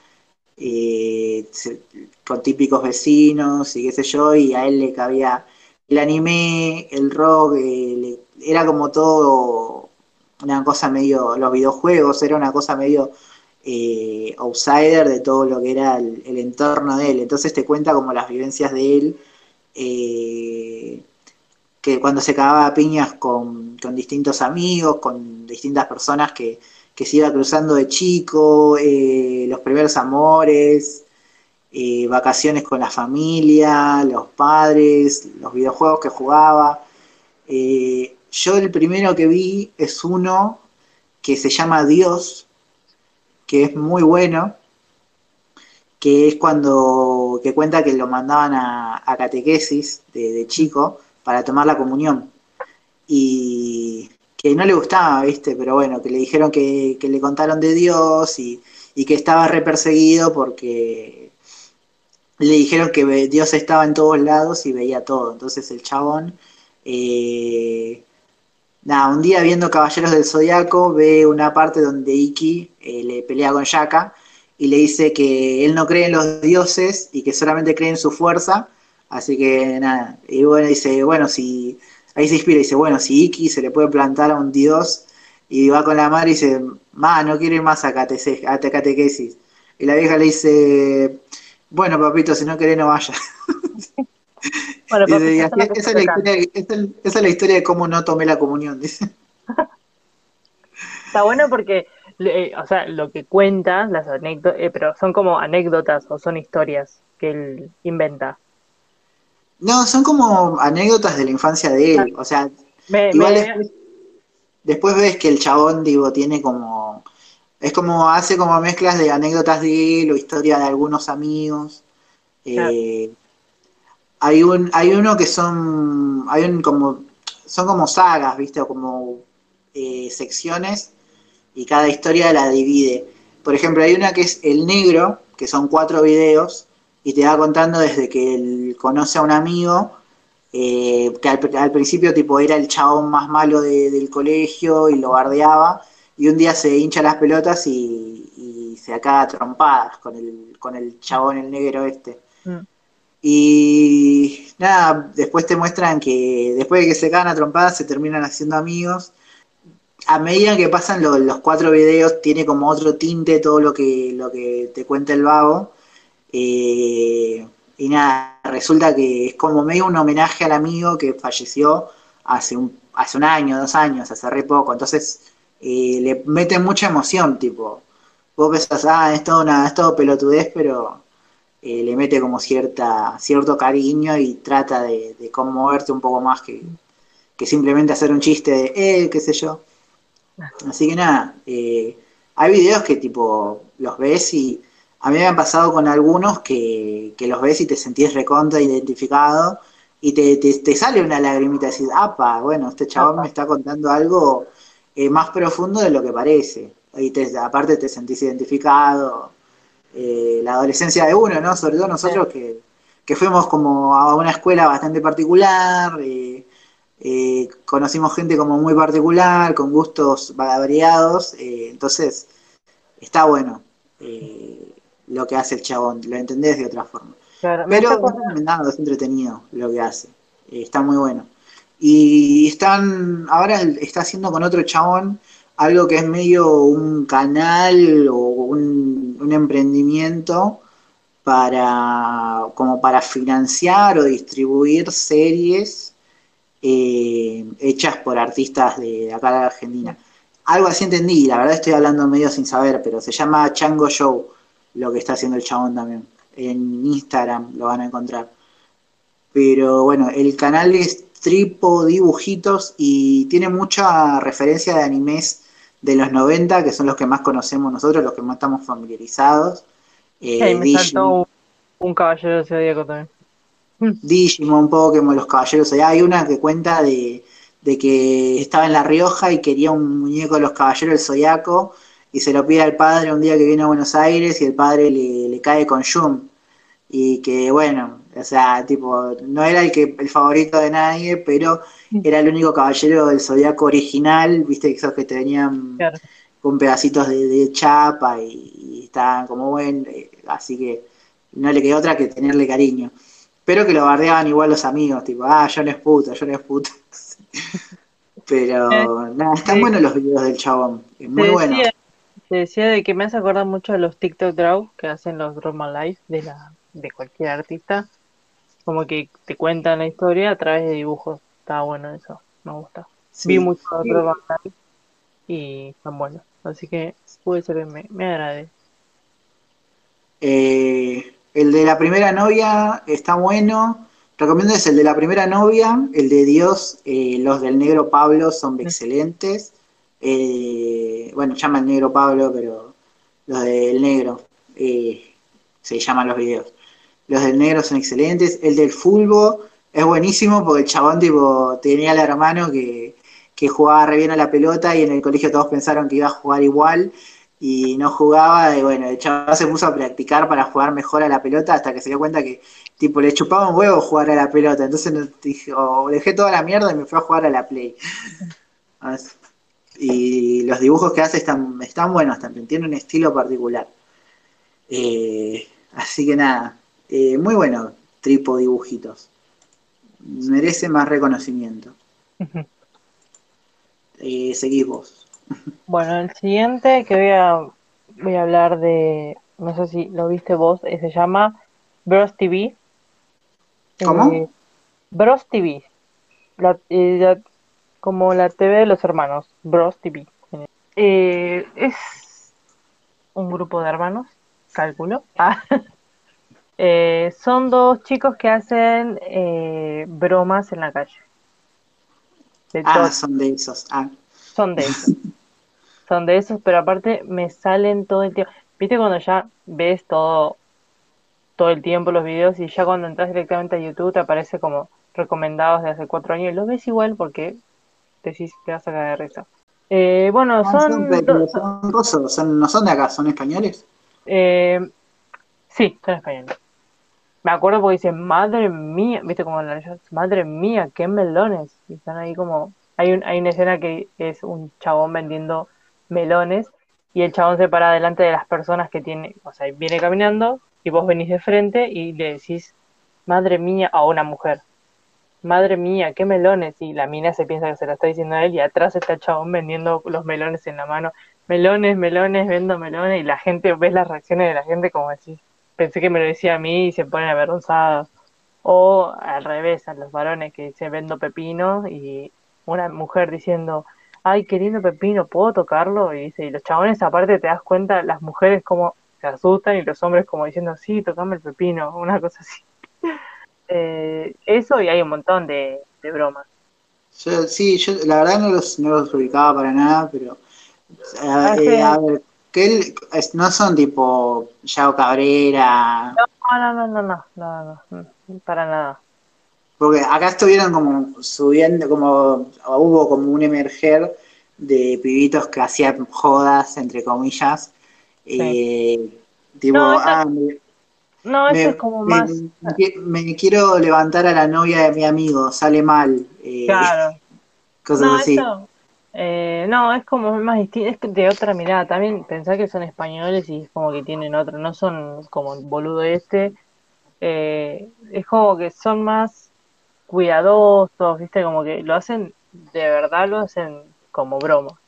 eh, con típicos vecinos y qué sé yo, y a él le cabía el anime, el rock, eh, era como todo una cosa medio, los videojuegos, era una cosa medio eh, outsider de todo lo que era el, entorno de él. Entonces te cuenta como las vivencias de él, eh, que cuando se cagaba piñas con, distintos amigos, con distintas personas que, que se iba cruzando de chico, eh, los primeros amores, vacaciones con la familia, los padres, los videojuegos que jugaba. Yo el primero que vi es uno que se llama Dios, que es muy bueno, que es cuando que cuenta que lo mandaban a, catequesis de, chico para tomar la comunión. Y que no le gustaba, ¿viste? Pero bueno, que le dijeron que, que le contaron de Dios y, que estaba re perseguido porque le dijeron que Dios estaba en todos lados y veía todo. Entonces el chabón, eh, nada, un día viendo Caballeros del Zodiaco, ve una parte donde Iki eh, le pelea con Shaka y le dice que él no cree en los dioses y que solamente cree en su fuerza. Así que nada, y bueno, dice, bueno, si ahí se inspira y dice, bueno, si Iki se le puede plantar a un dios y va con la madre y dice, ma, no quiero ir más a, catese- a catequesis. Y la vieja le dice, bueno, papito, si no querés no vaya. Bueno, Dice, es historia, esa es- esa es la historia de cómo no tomé la comunión, dice. Está bueno porque, eh, o sea, lo que cuenta, las anécdotas, pero son como anécdotas o son historias que él inventa. No, son como anécdotas de la infancia de él. O sea, Me, igual me- después, después ves que el chabón, digo, tiene como. Es como, hace como mezclas de anécdotas de él o historia de algunos amigos. Eh, hay un, hay uno que son. Hay un como. Son como sagas, ¿viste? O como eh, secciones. Y cada historia la divide. Por ejemplo, hay una que es El Negro, que son cuatro videos. Y te va contando desde que él conoce a un amigo eh, que al, al principio tipo era el chabón más malo de- del colegio y lo bardeaba, y un día se hincha las pelotas y, y se acaba trompadas con el, con el chabón, el negro este. Mm. Y nada, después te muestran que después de que se cagan a trompadas se terminan haciendo amigos. A medida que pasan lo- los cuatro videos, tiene como otro tinte todo lo que, lo que te cuenta el vago. Eh, y nada, resulta que es como medio un homenaje al amigo que falleció hace un, hace un año, dos años, hace re poco. Entonces eh, le mete mucha emoción, tipo. Vos pensás, ah, es todo, una, es todo pelotudez, pero eh, le mete como cierta, cierto cariño y trata de, de conmoverte un poco más que, que simplemente hacer un chiste de, eh, qué sé yo. Así que nada, eh, hay videos que tipo los ves y a mí me han pasado con algunos que, que los ves y te sentís recontra identificado y te, te, te sale una lagrimita y decís, apa, bueno, este chabón me está contando algo eh, más profundo de lo que parece. Y te- aparte te sentís identificado. Eh, la adolescencia de uno, ¿no? Sobre todo nosotros que, que fuimos como a una escuela bastante particular, eh, eh, conocimos gente como muy particular, con gustos variados, eh, entonces está bueno eh, lo que hace el chabón, lo entendés de otra forma. Claro, Pero está es recomendado, es entretenido lo que hace, eh, está muy bueno. Y están, ahora está haciendo con otro chabón algo que es medio un canal o un, un emprendimiento para como para financiar o distribuir series eh, hechas por artistas de, acá de Argentina. Algo así entendí, la verdad estoy hablando medio sin saber, pero se llama Chango Show, lo que está haciendo el chabón también. En Instagram lo van a encontrar. Pero bueno, el canal es Tripo Dibujitos y tiene mucha referencia de animes de los 90, que son los que más conocemos nosotros, los que más estamos familiarizados. Eh, me saltó un, un caballero zodíaco también. Digimon, Pokémon, los caballeros. Zodiaco. Hay una que cuenta de, de que estaba en La Rioja y quería un muñeco de los caballeros del Zodiaco y se lo pide al padre un día que viene a Buenos Aires y el padre le, le cae con Shun. Y que bueno, o sea, tipo, no era el que el favorito de nadie, pero era el único caballero del Zodiaco original, viste, esos que te venían Claro. con pedacitos de, de chapa y, y estaban como buen, eh, así que no le quedó otra que tenerle cariño. Pero que lo bardeaban igual los amigos, tipo, ah, John es puto, John es puto. Pero nada, están sí. buenos los videos del chabón, es muy bueno. te decía de que me hace acordar mucho a los TikTok Draw que hacen los Roman Life de la de cualquier artista. Como que te cuentan la historia a través de dibujos. Está bueno eso, me gusta. Sí. Vi mucho Roman Life y están buenos. Así que puede ser que me, me agrade. Eh, el de la primera novia está bueno. Recomiendo es el de la primera novia, el de Dios, eh, los del negro Pablo son excelentes. Eh, bueno, llama el negro Pablo, pero los del negro eh, se llaman los videos. Los del negro son excelentes. El del fulbo es buenísimo porque el chabón tipo tenía al hermano que, que jugaba re bien a la pelota y en el colegio todos pensaron que iba a jugar igual y no jugaba y bueno, el chaval se puso a practicar para jugar mejor a la pelota hasta que se dio cuenta que tipo le chupaba un huevo jugar a la pelota, entonces oh, dejé toda la mierda y me fui a jugar a la play. Y los dibujos que hace están, están buenos también, tiene un estilo particular. Eh, así que nada, eh, muy bueno, Tripo Dibujitos. Merece más reconocimiento. Eh, seguís vos. Bueno, el siguiente que voy a voy a hablar de, no sé si lo viste vos, eh, se llama Bros TV. ¿Cómo? Eh, Bros TV. La- eh, la- como la TV de los hermanos, Bros TV. Eh, es un grupo de hermanos, cálculo. Ah. Eh, son dos chicos que hacen eh, bromas en la calle. De todo Ah, son de esos. Ah, son de esos. Son de esos, pero aparte me salen todo el tiempo. ¿Viste cuando ya ves todo todo el tiempo los videos y ya cuando entras directamente a YouTube te aparece como recomendados de hace cuatro años y los ves igual porque decís te vas a caer de risa. Eh, bueno, Ah, son, son rusos, son- no son de acá, son españoles. eh, sí, son españoles. Me acuerdo porque dicen, madre mía, viste como la madre mía, qué melones. Y están ahí como, hay un, hay una escena que es un chabón vendiendo melones y el chabón se para delante de las personas que tiene, o sea, viene caminando y vos venís de frente y le decís, madre mía, a una mujer. Madre mía, qué melones. Y la mina se piensa que se lo está diciendo a él y atrás está el chabón vendiendo los melones en la mano. Melones, melones, vendo melones. Y la gente, ves las reacciones de la gente como decís, pensé que me lo decía a mí y se ponen avergonzados. O al revés, a los varones que dicen vendo pepino y una mujer diciendo, ay, qué lindo pepino, ¿puedo tocarlo? Y dice, y los chabones aparte te das cuenta, las mujeres como se asustan y los hombres como diciendo, sí, tocame el pepino, una cosa así. Eh, eso y hay un montón de, de bromas. Yo, sí, yo la verdad no los, no los ubicaba para nada, pero eh, Ah, sí. eh, a ver, que no son tipo Yao Cabrera, No, no, no, no, no, no, no, no, para nada. Porque acá estuvieron como subiendo, como hubo como un emerger de pibitos que hacían jodas, entre comillas, eh, tipo, No, esa- ah, me- No, eso Me, es como más. me- me quiero levantar a la novia de mi amigo, sale mal. eh, Claro. cosas No, así. eso. eh, no, es como más distinto, es de otra mirada. También pensar que son españoles y es como que tienen otro, no son como el boludo este. es como que son más cuidadosos, ¿viste? Como que lo hacen, de verdad lo hacen como broma.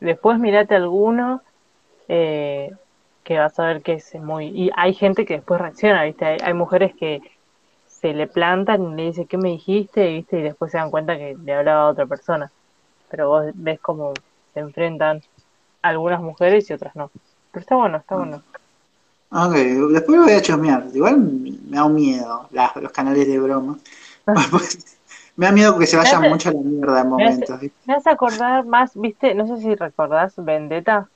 Después mirate alguno eh, que vas a ver que es muy... Y hay gente que después reacciona, ¿viste? Hay, hay mujeres que se le plantan y le dicen, ¿qué me dijiste? ¿Viste? Y después se dan cuenta que le hablaba a otra persona. Pero vos ves cómo se enfrentan algunas mujeres y otras no. Pero está bueno, está bueno. Ok, después lo voy a chusmear. Igual me da un miedo los canales de broma. Pues, me da miedo que se vaya hace- mucho a la mierda en me hace- momentos. Me hace acordar más, ¿viste? No sé si recordás Vendetta.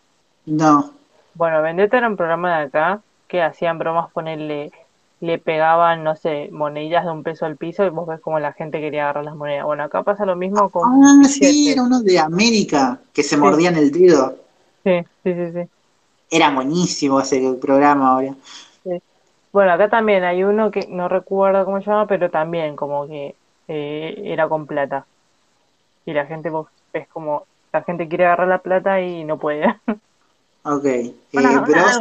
No, Bueno, Vendetta era un programa de acá que hacían bromas, ponerle, le pegaban, no sé, monedillas de un peso al piso y vos ves como la gente quería agarrar las monedas. Bueno, acá pasa lo mismo con ah, sí, era uno de América que se mordían el dedo. Sí, sí, sí, sí. Era buenísimo ese programa ahora. Bueno, acá también hay uno que no recuerdo cómo se llama, pero también como que eh, era con plata. Y la gente, vos ves como la gente quiere agarrar la plata y no puede. Ok, eh, Una- Bros,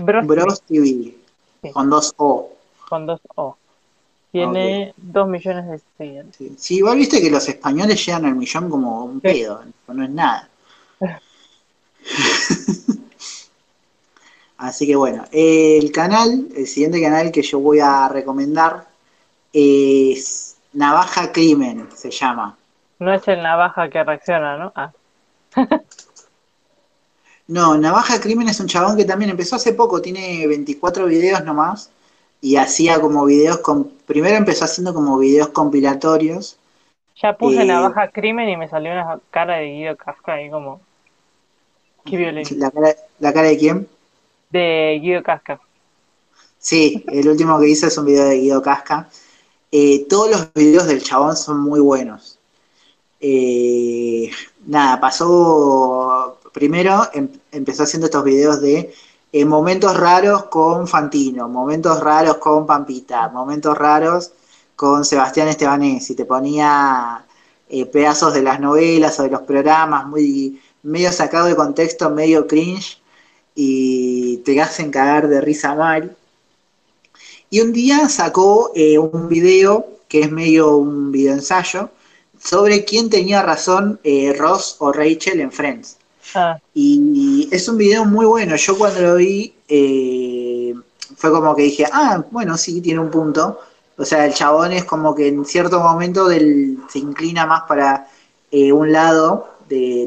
Bros Bros TV, Sí. con dos O. con dos O. Tiene dos millones de seguidores. Sí. Sí, igual viste que los españoles llegan al millón como un Sí. pedo, no es nada. Así que bueno, el canal, el siguiente canal que yo voy a recomendar es Navaja Crimen, se llama. No es el navaja que reacciona, ¿no? Ah, No, Navaja Crimen es un chabón que también empezó hace poco, tiene 24 videos nomás, y hacía como videos con... Primero empezó haciendo como videos compilatorios. ya puse Eh, navaja crimen y me salió una cara de Guido Casca ahí como... Qué violento. ¿La cara, la cara de quién? De Guido Casca. Sí, el último que hice es un video de Guido Casca. Eh, todos los videos del chabón son muy buenos. Eh, nada, pasó. Primero em- empezó haciendo estos videos de eh, momentos raros con Fantino, momentos raros con Pampita, momentos raros con Sebastián Estebanés. Y te ponía eh, pedazos de las novelas o de los programas, muy medio sacado de contexto, medio cringe y te hacen cagar de risa mal. Y un día sacó eh, un video, que es medio un video ensayo, sobre quién tenía razón, eh, Ross o Rachel en Friends. Ah, Y es un video muy bueno. Yo cuando lo vi, eh, fue como que dije, ah, bueno, sí, tiene un punto. O sea, el chabón es como que en cierto momento del, se inclina más para eh, un lado.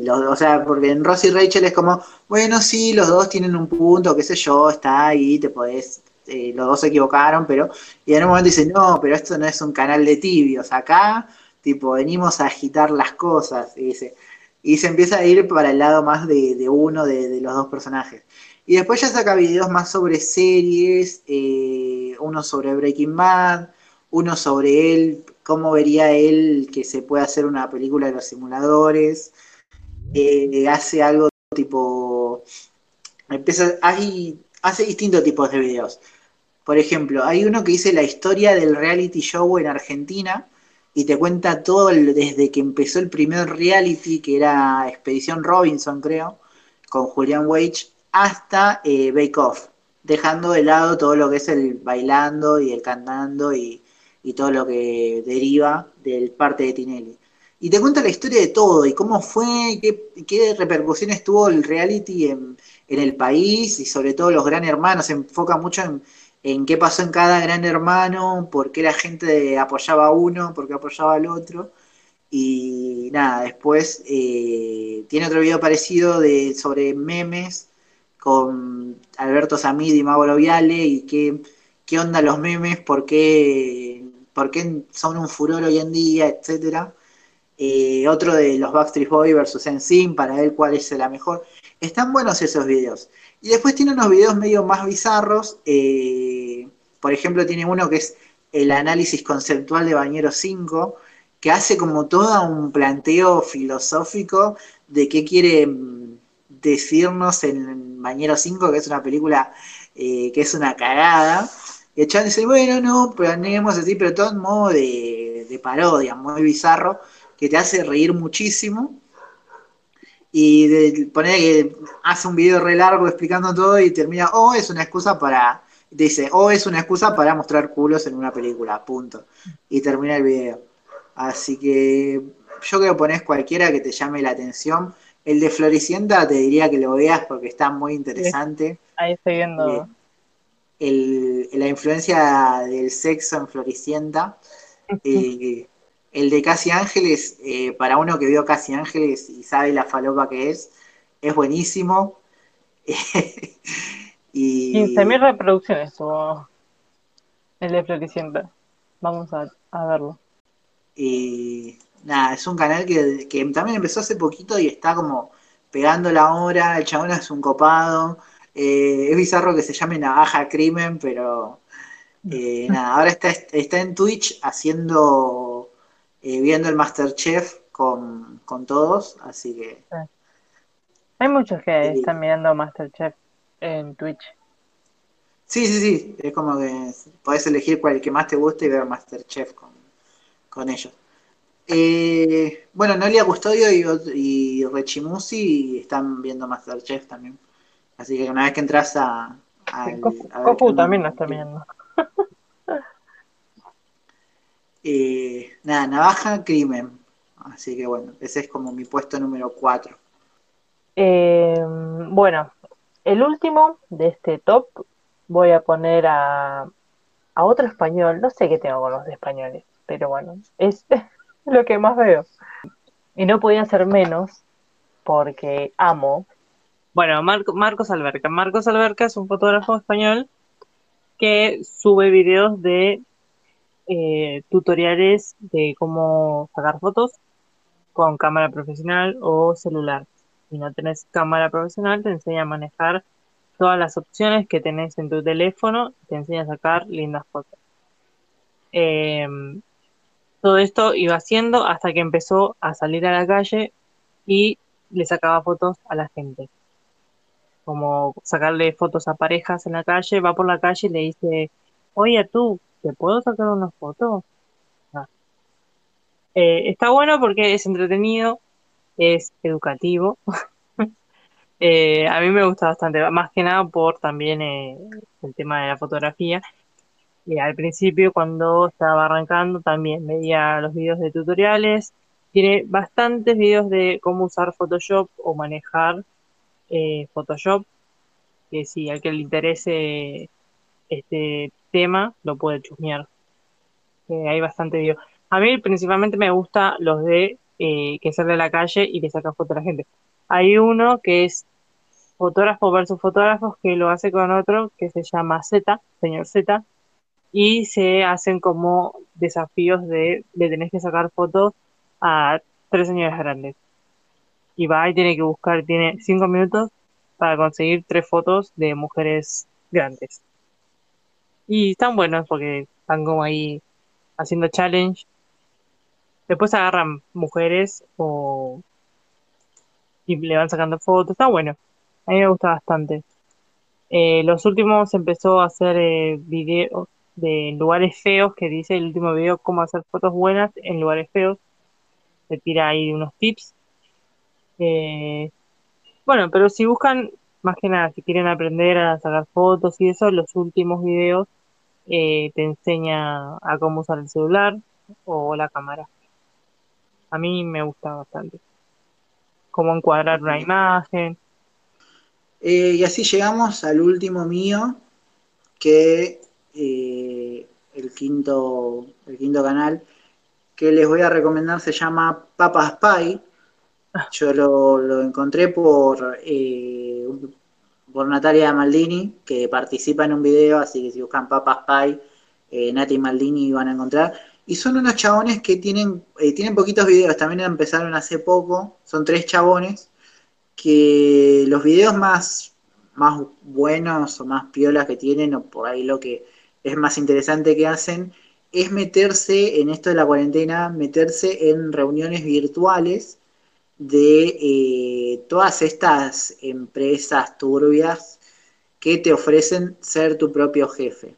Los, o sea, porque en Ross Rachel es como, bueno, sí, los dos tienen un punto, qué sé yo, está ahí, te podés, eh, los dos se equivocaron, pero, y en un momento dicen, no, pero esto no es un canal de tibios, acá, tipo, venimos a agitar las cosas, y dice, y se empieza a ir para el lado más de, uno de, de los dos personajes. Y después ya saca videos más sobre series, eh, uno sobre Breaking Bad, uno sobre él, cómo vería él que se puede hacer una película de los simuladores. Eh, hace algo tipo. Empieza, hay, hace distintos tipos de videos. Por ejemplo, hay uno que dice la historia del reality show en Argentina y te cuenta todo el- desde que empezó el primer reality, que era Expedición Robinson, creo, con Julian Wage, hasta eh, Bake Off, dejando de lado todo lo que es el bailando y el cantando y, y todo lo que deriva del parte de Tinelli. Y te cuenta la historia de todo y cómo fue, qué, qué repercusiones tuvo el reality en, en el país y sobre todo los gran hermanos. Se enfoca mucho en, qué pasó en cada gran hermano, por qué la gente apoyaba a uno, por qué apoyaba al otro. Y nada, después eh, tiene otro video parecido de, sobre memes con Alberto Samid y Mauro Viale y qué, qué onda los memes, por qué, por qué son un furor hoy en día, etcétera. Eh, otro de los Backstreet Boys versus NSYNC, para ver cuál es la mejor. Están buenos esos videos. Y después tiene unos videos medio más bizarros. eh, por ejemplo, tiene uno que es el análisis conceptual de Bañero 5, que hace como todo un planteo filosófico de qué quiere mm, decirnos en Bañero 5, que es una película eh, que es una cagada. Y el dice, bueno, no, planeemos así, pero todo en modo de parodia, muy bizarro, que te hace reír muchísimo. Y de, poner que hace un video re largo explicando todo y termina, oh, es una excusa para, dice, oh, es una excusa para mostrar culos en una película, punto. Y termina el video. Así que yo creo que pones cualquiera que te llame la atención. El de Floricienta te diría que lo veas porque está muy interesante. Ahí estoy viendo. Eh, el- la influencia del sexo en Floricienta. Eh, el de Casi Ángeles, eh, para uno que vio Casi Ángeles y sabe la falopa que es, es buenísimo. y 15.000 reproducciones tuvo el de Floricienta. Vamos a, a verlo. Y nada, es un canal que, que también empezó hace poquito y está como pegando la hora. El chabón es un copado. Eh, es bizarro que se llame Navaja Crimen, pero eh, nada, ahora está, está en Twitch haciendo, eh, viendo el Masterchef con, con todos, así que Hay muchos que Sí. están mirando Masterchef en Twitch. sí, sí, sí, es como que podés elegir cuál que más te guste y ver Masterchef con, con ellos. Eh, bueno, Noelia Custodio y, y Rechimusi están viendo Masterchef también. Así que una vez que entras a. al- Cofu a ver Cofu qué también lo está mirando. Eh, nada, Navaja, Crimen. Así que bueno, ese es como mi puesto número 4. Eh, bueno, el último de este top voy a poner a, a otro español. No sé qué tengo con los españoles, pero bueno, es lo que más veo. Y no podía ser menos porque amo. Bueno, Marco, Marcos Alberca. Marcos Alberca es un fotógrafo español que sube videos de eh, tutoriales de cómo sacar fotos con cámara profesional o celular. Si no tenés cámara profesional, te enseña a manejar todas las opciones que tenés en tu teléfono, te enseña a sacar lindas fotos. Eh, todo esto iba haciendo hasta que empezó a salir a la calle y le sacaba fotos a la gente. Como sacarle fotos a parejas en la calle, va por la calle y le dice, oye tú, ¿te puedo sacar una foto? Ah. Eh, está bueno porque es entretenido, es educativo. Eh, a mí me gusta bastante, más que nada por también eh, el tema de la fotografía. Y al principio, cuando estaba arrancando, también veía los videos de tutoriales. Tiene bastantes videos de cómo usar Photoshop o manejar Photoshop. Que si al que le interese este tema, lo puede chusmear. Eh, hay bastante videos. A mí principalmente me gusta los de eh, que sale a la calle y le saca foto a la gente. Hay uno que es fotógrafo versus fotógrafos que lo hace con otro que se llama Z, señor Z, y se hacen como desafíos de le tenés que sacar fotos a tres señores grandes. Y va y tiene que buscar, tiene cinco minutos para conseguir tres fotos de mujeres grandes. Y están buenos porque están como ahí haciendo challenge. Después agarran mujeres o y le van sacando fotos. Está bueno. A mí me gusta bastante. Eh, los últimos empezó a hacer eh, videos de lugares feos, que dice el último video cómo hacer fotos buenas en lugares feos. Se tira ahí unos tips. Eh, bueno, pero si buscan, más que nada, si quieren aprender a sacar fotos y eso, los últimos videos eh, te enseña a cómo usar el celular o la cámara. A mí me gusta bastante. Cómo encuadrar una imagen. Eh, y así llegamos al último mío, que eh, el, quinto, el quinto canal que les voy a recomendar se llama Papas Pie. Yo lo, lo encontré por, eh, por Natalia Maldini, que participa en un video, así que si buscan Papas Pie, eh, Nati Maldini van a encontrar. Y son unos chabones que tienen, eh, tienen poquitos videos, también empezaron hace poco, son tres chabones que los videos más, más buenos o más piolas que tienen, o por ahí lo que es más interesante que hacen, es meterse en esto de la cuarentena, meterse en reuniones virtuales de eh, todas estas empresas turbias que te ofrecen ser tu propio jefe.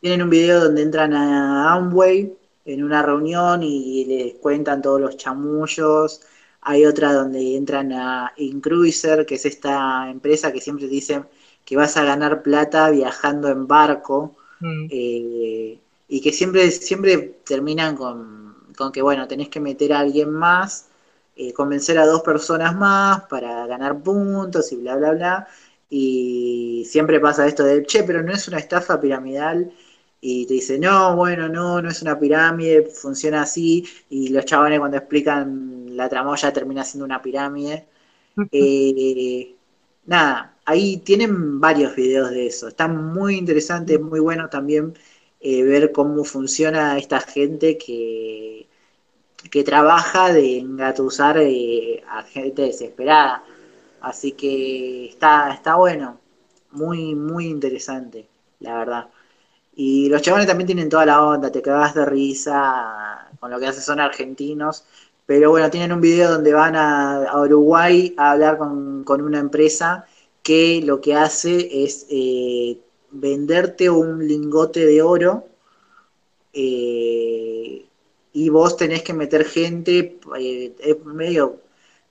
Tienen un video donde entran a Amway en una reunión y les cuentan todos los chamullos. Hay otra donde entran a Incruiser, que es esta empresa que siempre dicen que vas a ganar plata viajando en barco. Mm. Eh, y que siempre, siempre terminan con, con que, bueno, tenés que meter a alguien más, eh, convencer a dos personas más para ganar puntos y bla, bla, bla. Y siempre pasa esto de, che, pero no es una estafa piramidal. Y te dice, no, bueno, no, no es una pirámide, funciona así. Y los chavales cuando explican la tramoya termina siendo una pirámide. Eh, nada, ahí tienen varios videos de eso. Están muy interesantes, muy buenos también eh, ver cómo funciona esta gente que, que trabaja de engatusar eh, a gente desesperada. Así que está, está bueno, muy, muy interesante, la verdad. Y los chavales también tienen toda la onda, te cagas de risa con lo que hacen, son argentinos. Pero bueno, tienen un video donde van a, Uruguay a hablar con, una empresa que lo que hace es eh, venderte un lingote de oro eh, y vos tenés que meter gente, eh, es medio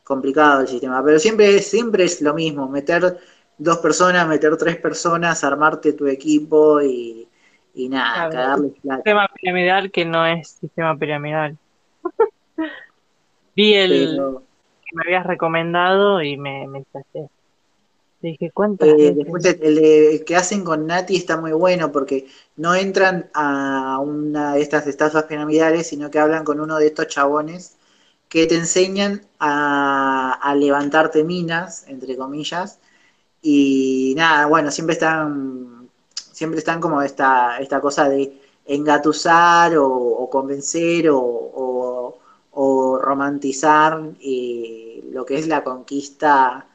complicado el sistema, pero siempre, siempre es lo mismo, meter dos personas, meter tres personas, armarte tu equipo y, nada, cagarle plata. Sistema piramidal que no es sistema piramidal. Vi el que me habías recomendado y me, me Dije, ¿cuántas eh, después el, que hacen con Nati está muy bueno porque no entran a una de estas estafas piramidales, sino que hablan con uno de estos chabones que te enseñan a, levantarte minas, entre comillas, y nada, bueno, siempre están, siempre están como esta, esta cosa de engatusar o, convencer o, romantizar eh, lo que es la conquista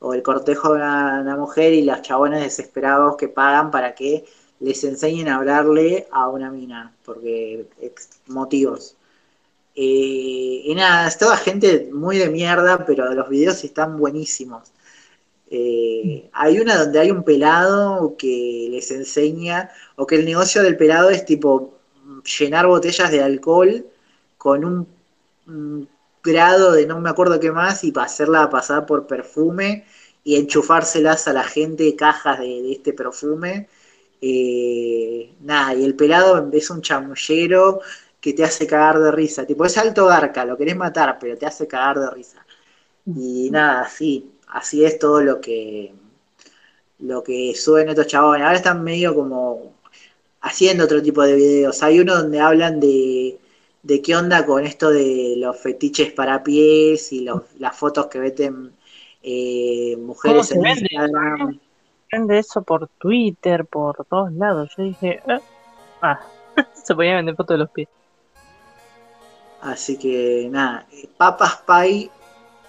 o el cortejo de una, mujer y los chabones desesperados que pagan para que les enseñen a hablarle a una mina, porque motivos. Eh, y nada, es toda gente muy de mierda, pero los videos están buenísimos. Eh, hay una donde hay un pelado que les enseña, o que el negocio del pelado es tipo llenar botellas de alcohol con un grado de no me acuerdo qué más y para hacerla pasar por perfume y enchufárselas a la gente cajas de, este perfume. Eh, nada, y el pelado es un chamullero que te hace cagar de risa. Tipo, es alto garca, lo querés matar, pero te hace cagar de risa. Y nada, así, así es todo lo que lo que suben estos chabones. Ahora están medio como haciendo otro tipo de videos. Hay uno donde hablan de de qué onda con esto de los fetiches para pies y las fotos que meten eh, mujeres en vende? Instagram. Vende eso por Twitter, por todos lados. Yo dije, ah, ah se podía vender fotos de los pies. Así que nada, Papas Pie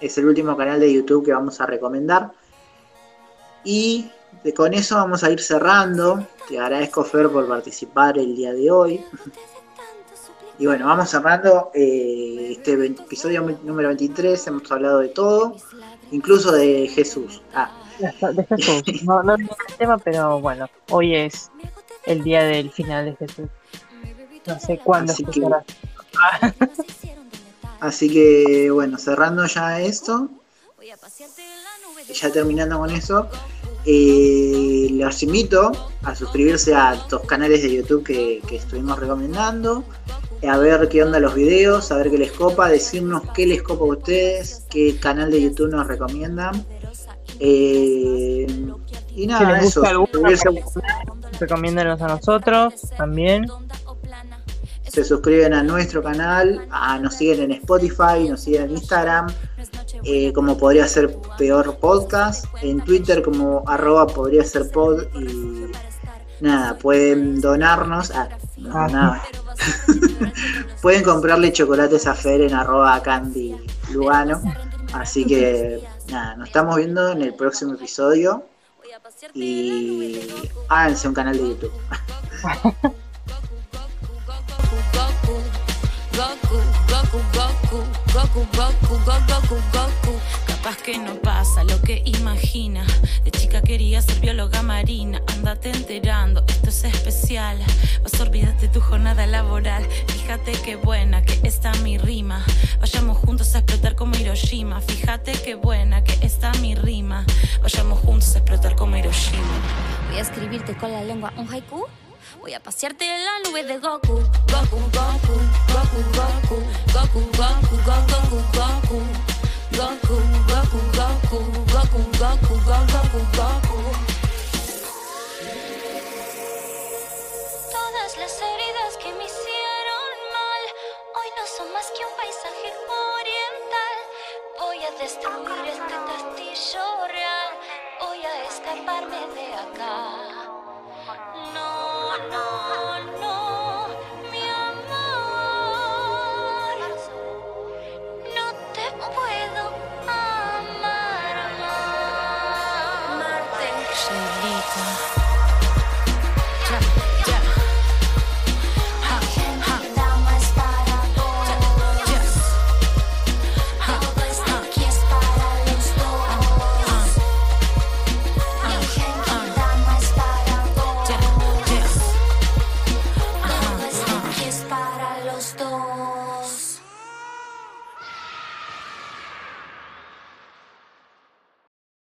es el último canal de YouTube que vamos a recomendar. Y con eso vamos a ir cerrando. Te agradezco, Fer, por participar el día de hoy. Y bueno, vamos cerrando eh, este episodio número 23, hemos hablado de todo, incluso de Jesús. Ah. De Jesús, no, no es el tema, pero bueno, hoy es el día del final de Jesús. No sé cuándo así que, así que bueno, cerrando ya esto, ya terminando con eso, eh, los invito a suscribirse a estos canales de YouTube que, que estuvimos recomendando a ver qué onda los videos, a ver qué les copa, decirnos qué les copa a ustedes, qué canal de YouTube nos recomiendan. Eh, y nada, eso. Recomiéndanos a nosotros también. Se suscriben a nuestro canal, nos siguen en Spotify, nos siguen en Instagram, eh, como podría ser peor podcast, en Twitter como arroba podría ser pod y nada, pueden donarnos. Ah, no, nada. Pueden comprarle chocolates a Fer en arroba candy Lugano. Así que nada, nos estamos viendo en el próximo episodio. Y háganse un canal de YouTube. Que no pasa, lo que imagina. De chica quería ser bióloga marina, andate enterando, esto es especial. Vas a olvidarte tu jornada laboral, fíjate qué buena que está mi rima. Vayamos juntos a explotar como Hiroshima, fíjate qué buena que está mi rima. Vayamos juntos a explotar como Hiroshima. Voy a escribirte con la lengua un haiku. Voy a pasearte en la nube de. Goku, Goku, Goku, Goku, Goku, Goku, Goku, Goku. Goku, Goku, Goku, Goku, Goku, Goku, Goku, Goku, Goku, Todas las heridas que me hicieron mal, hoy no son más que un paisaje oriental. Voy a destruir este castillo real, voy a escaparme de acá. No, no.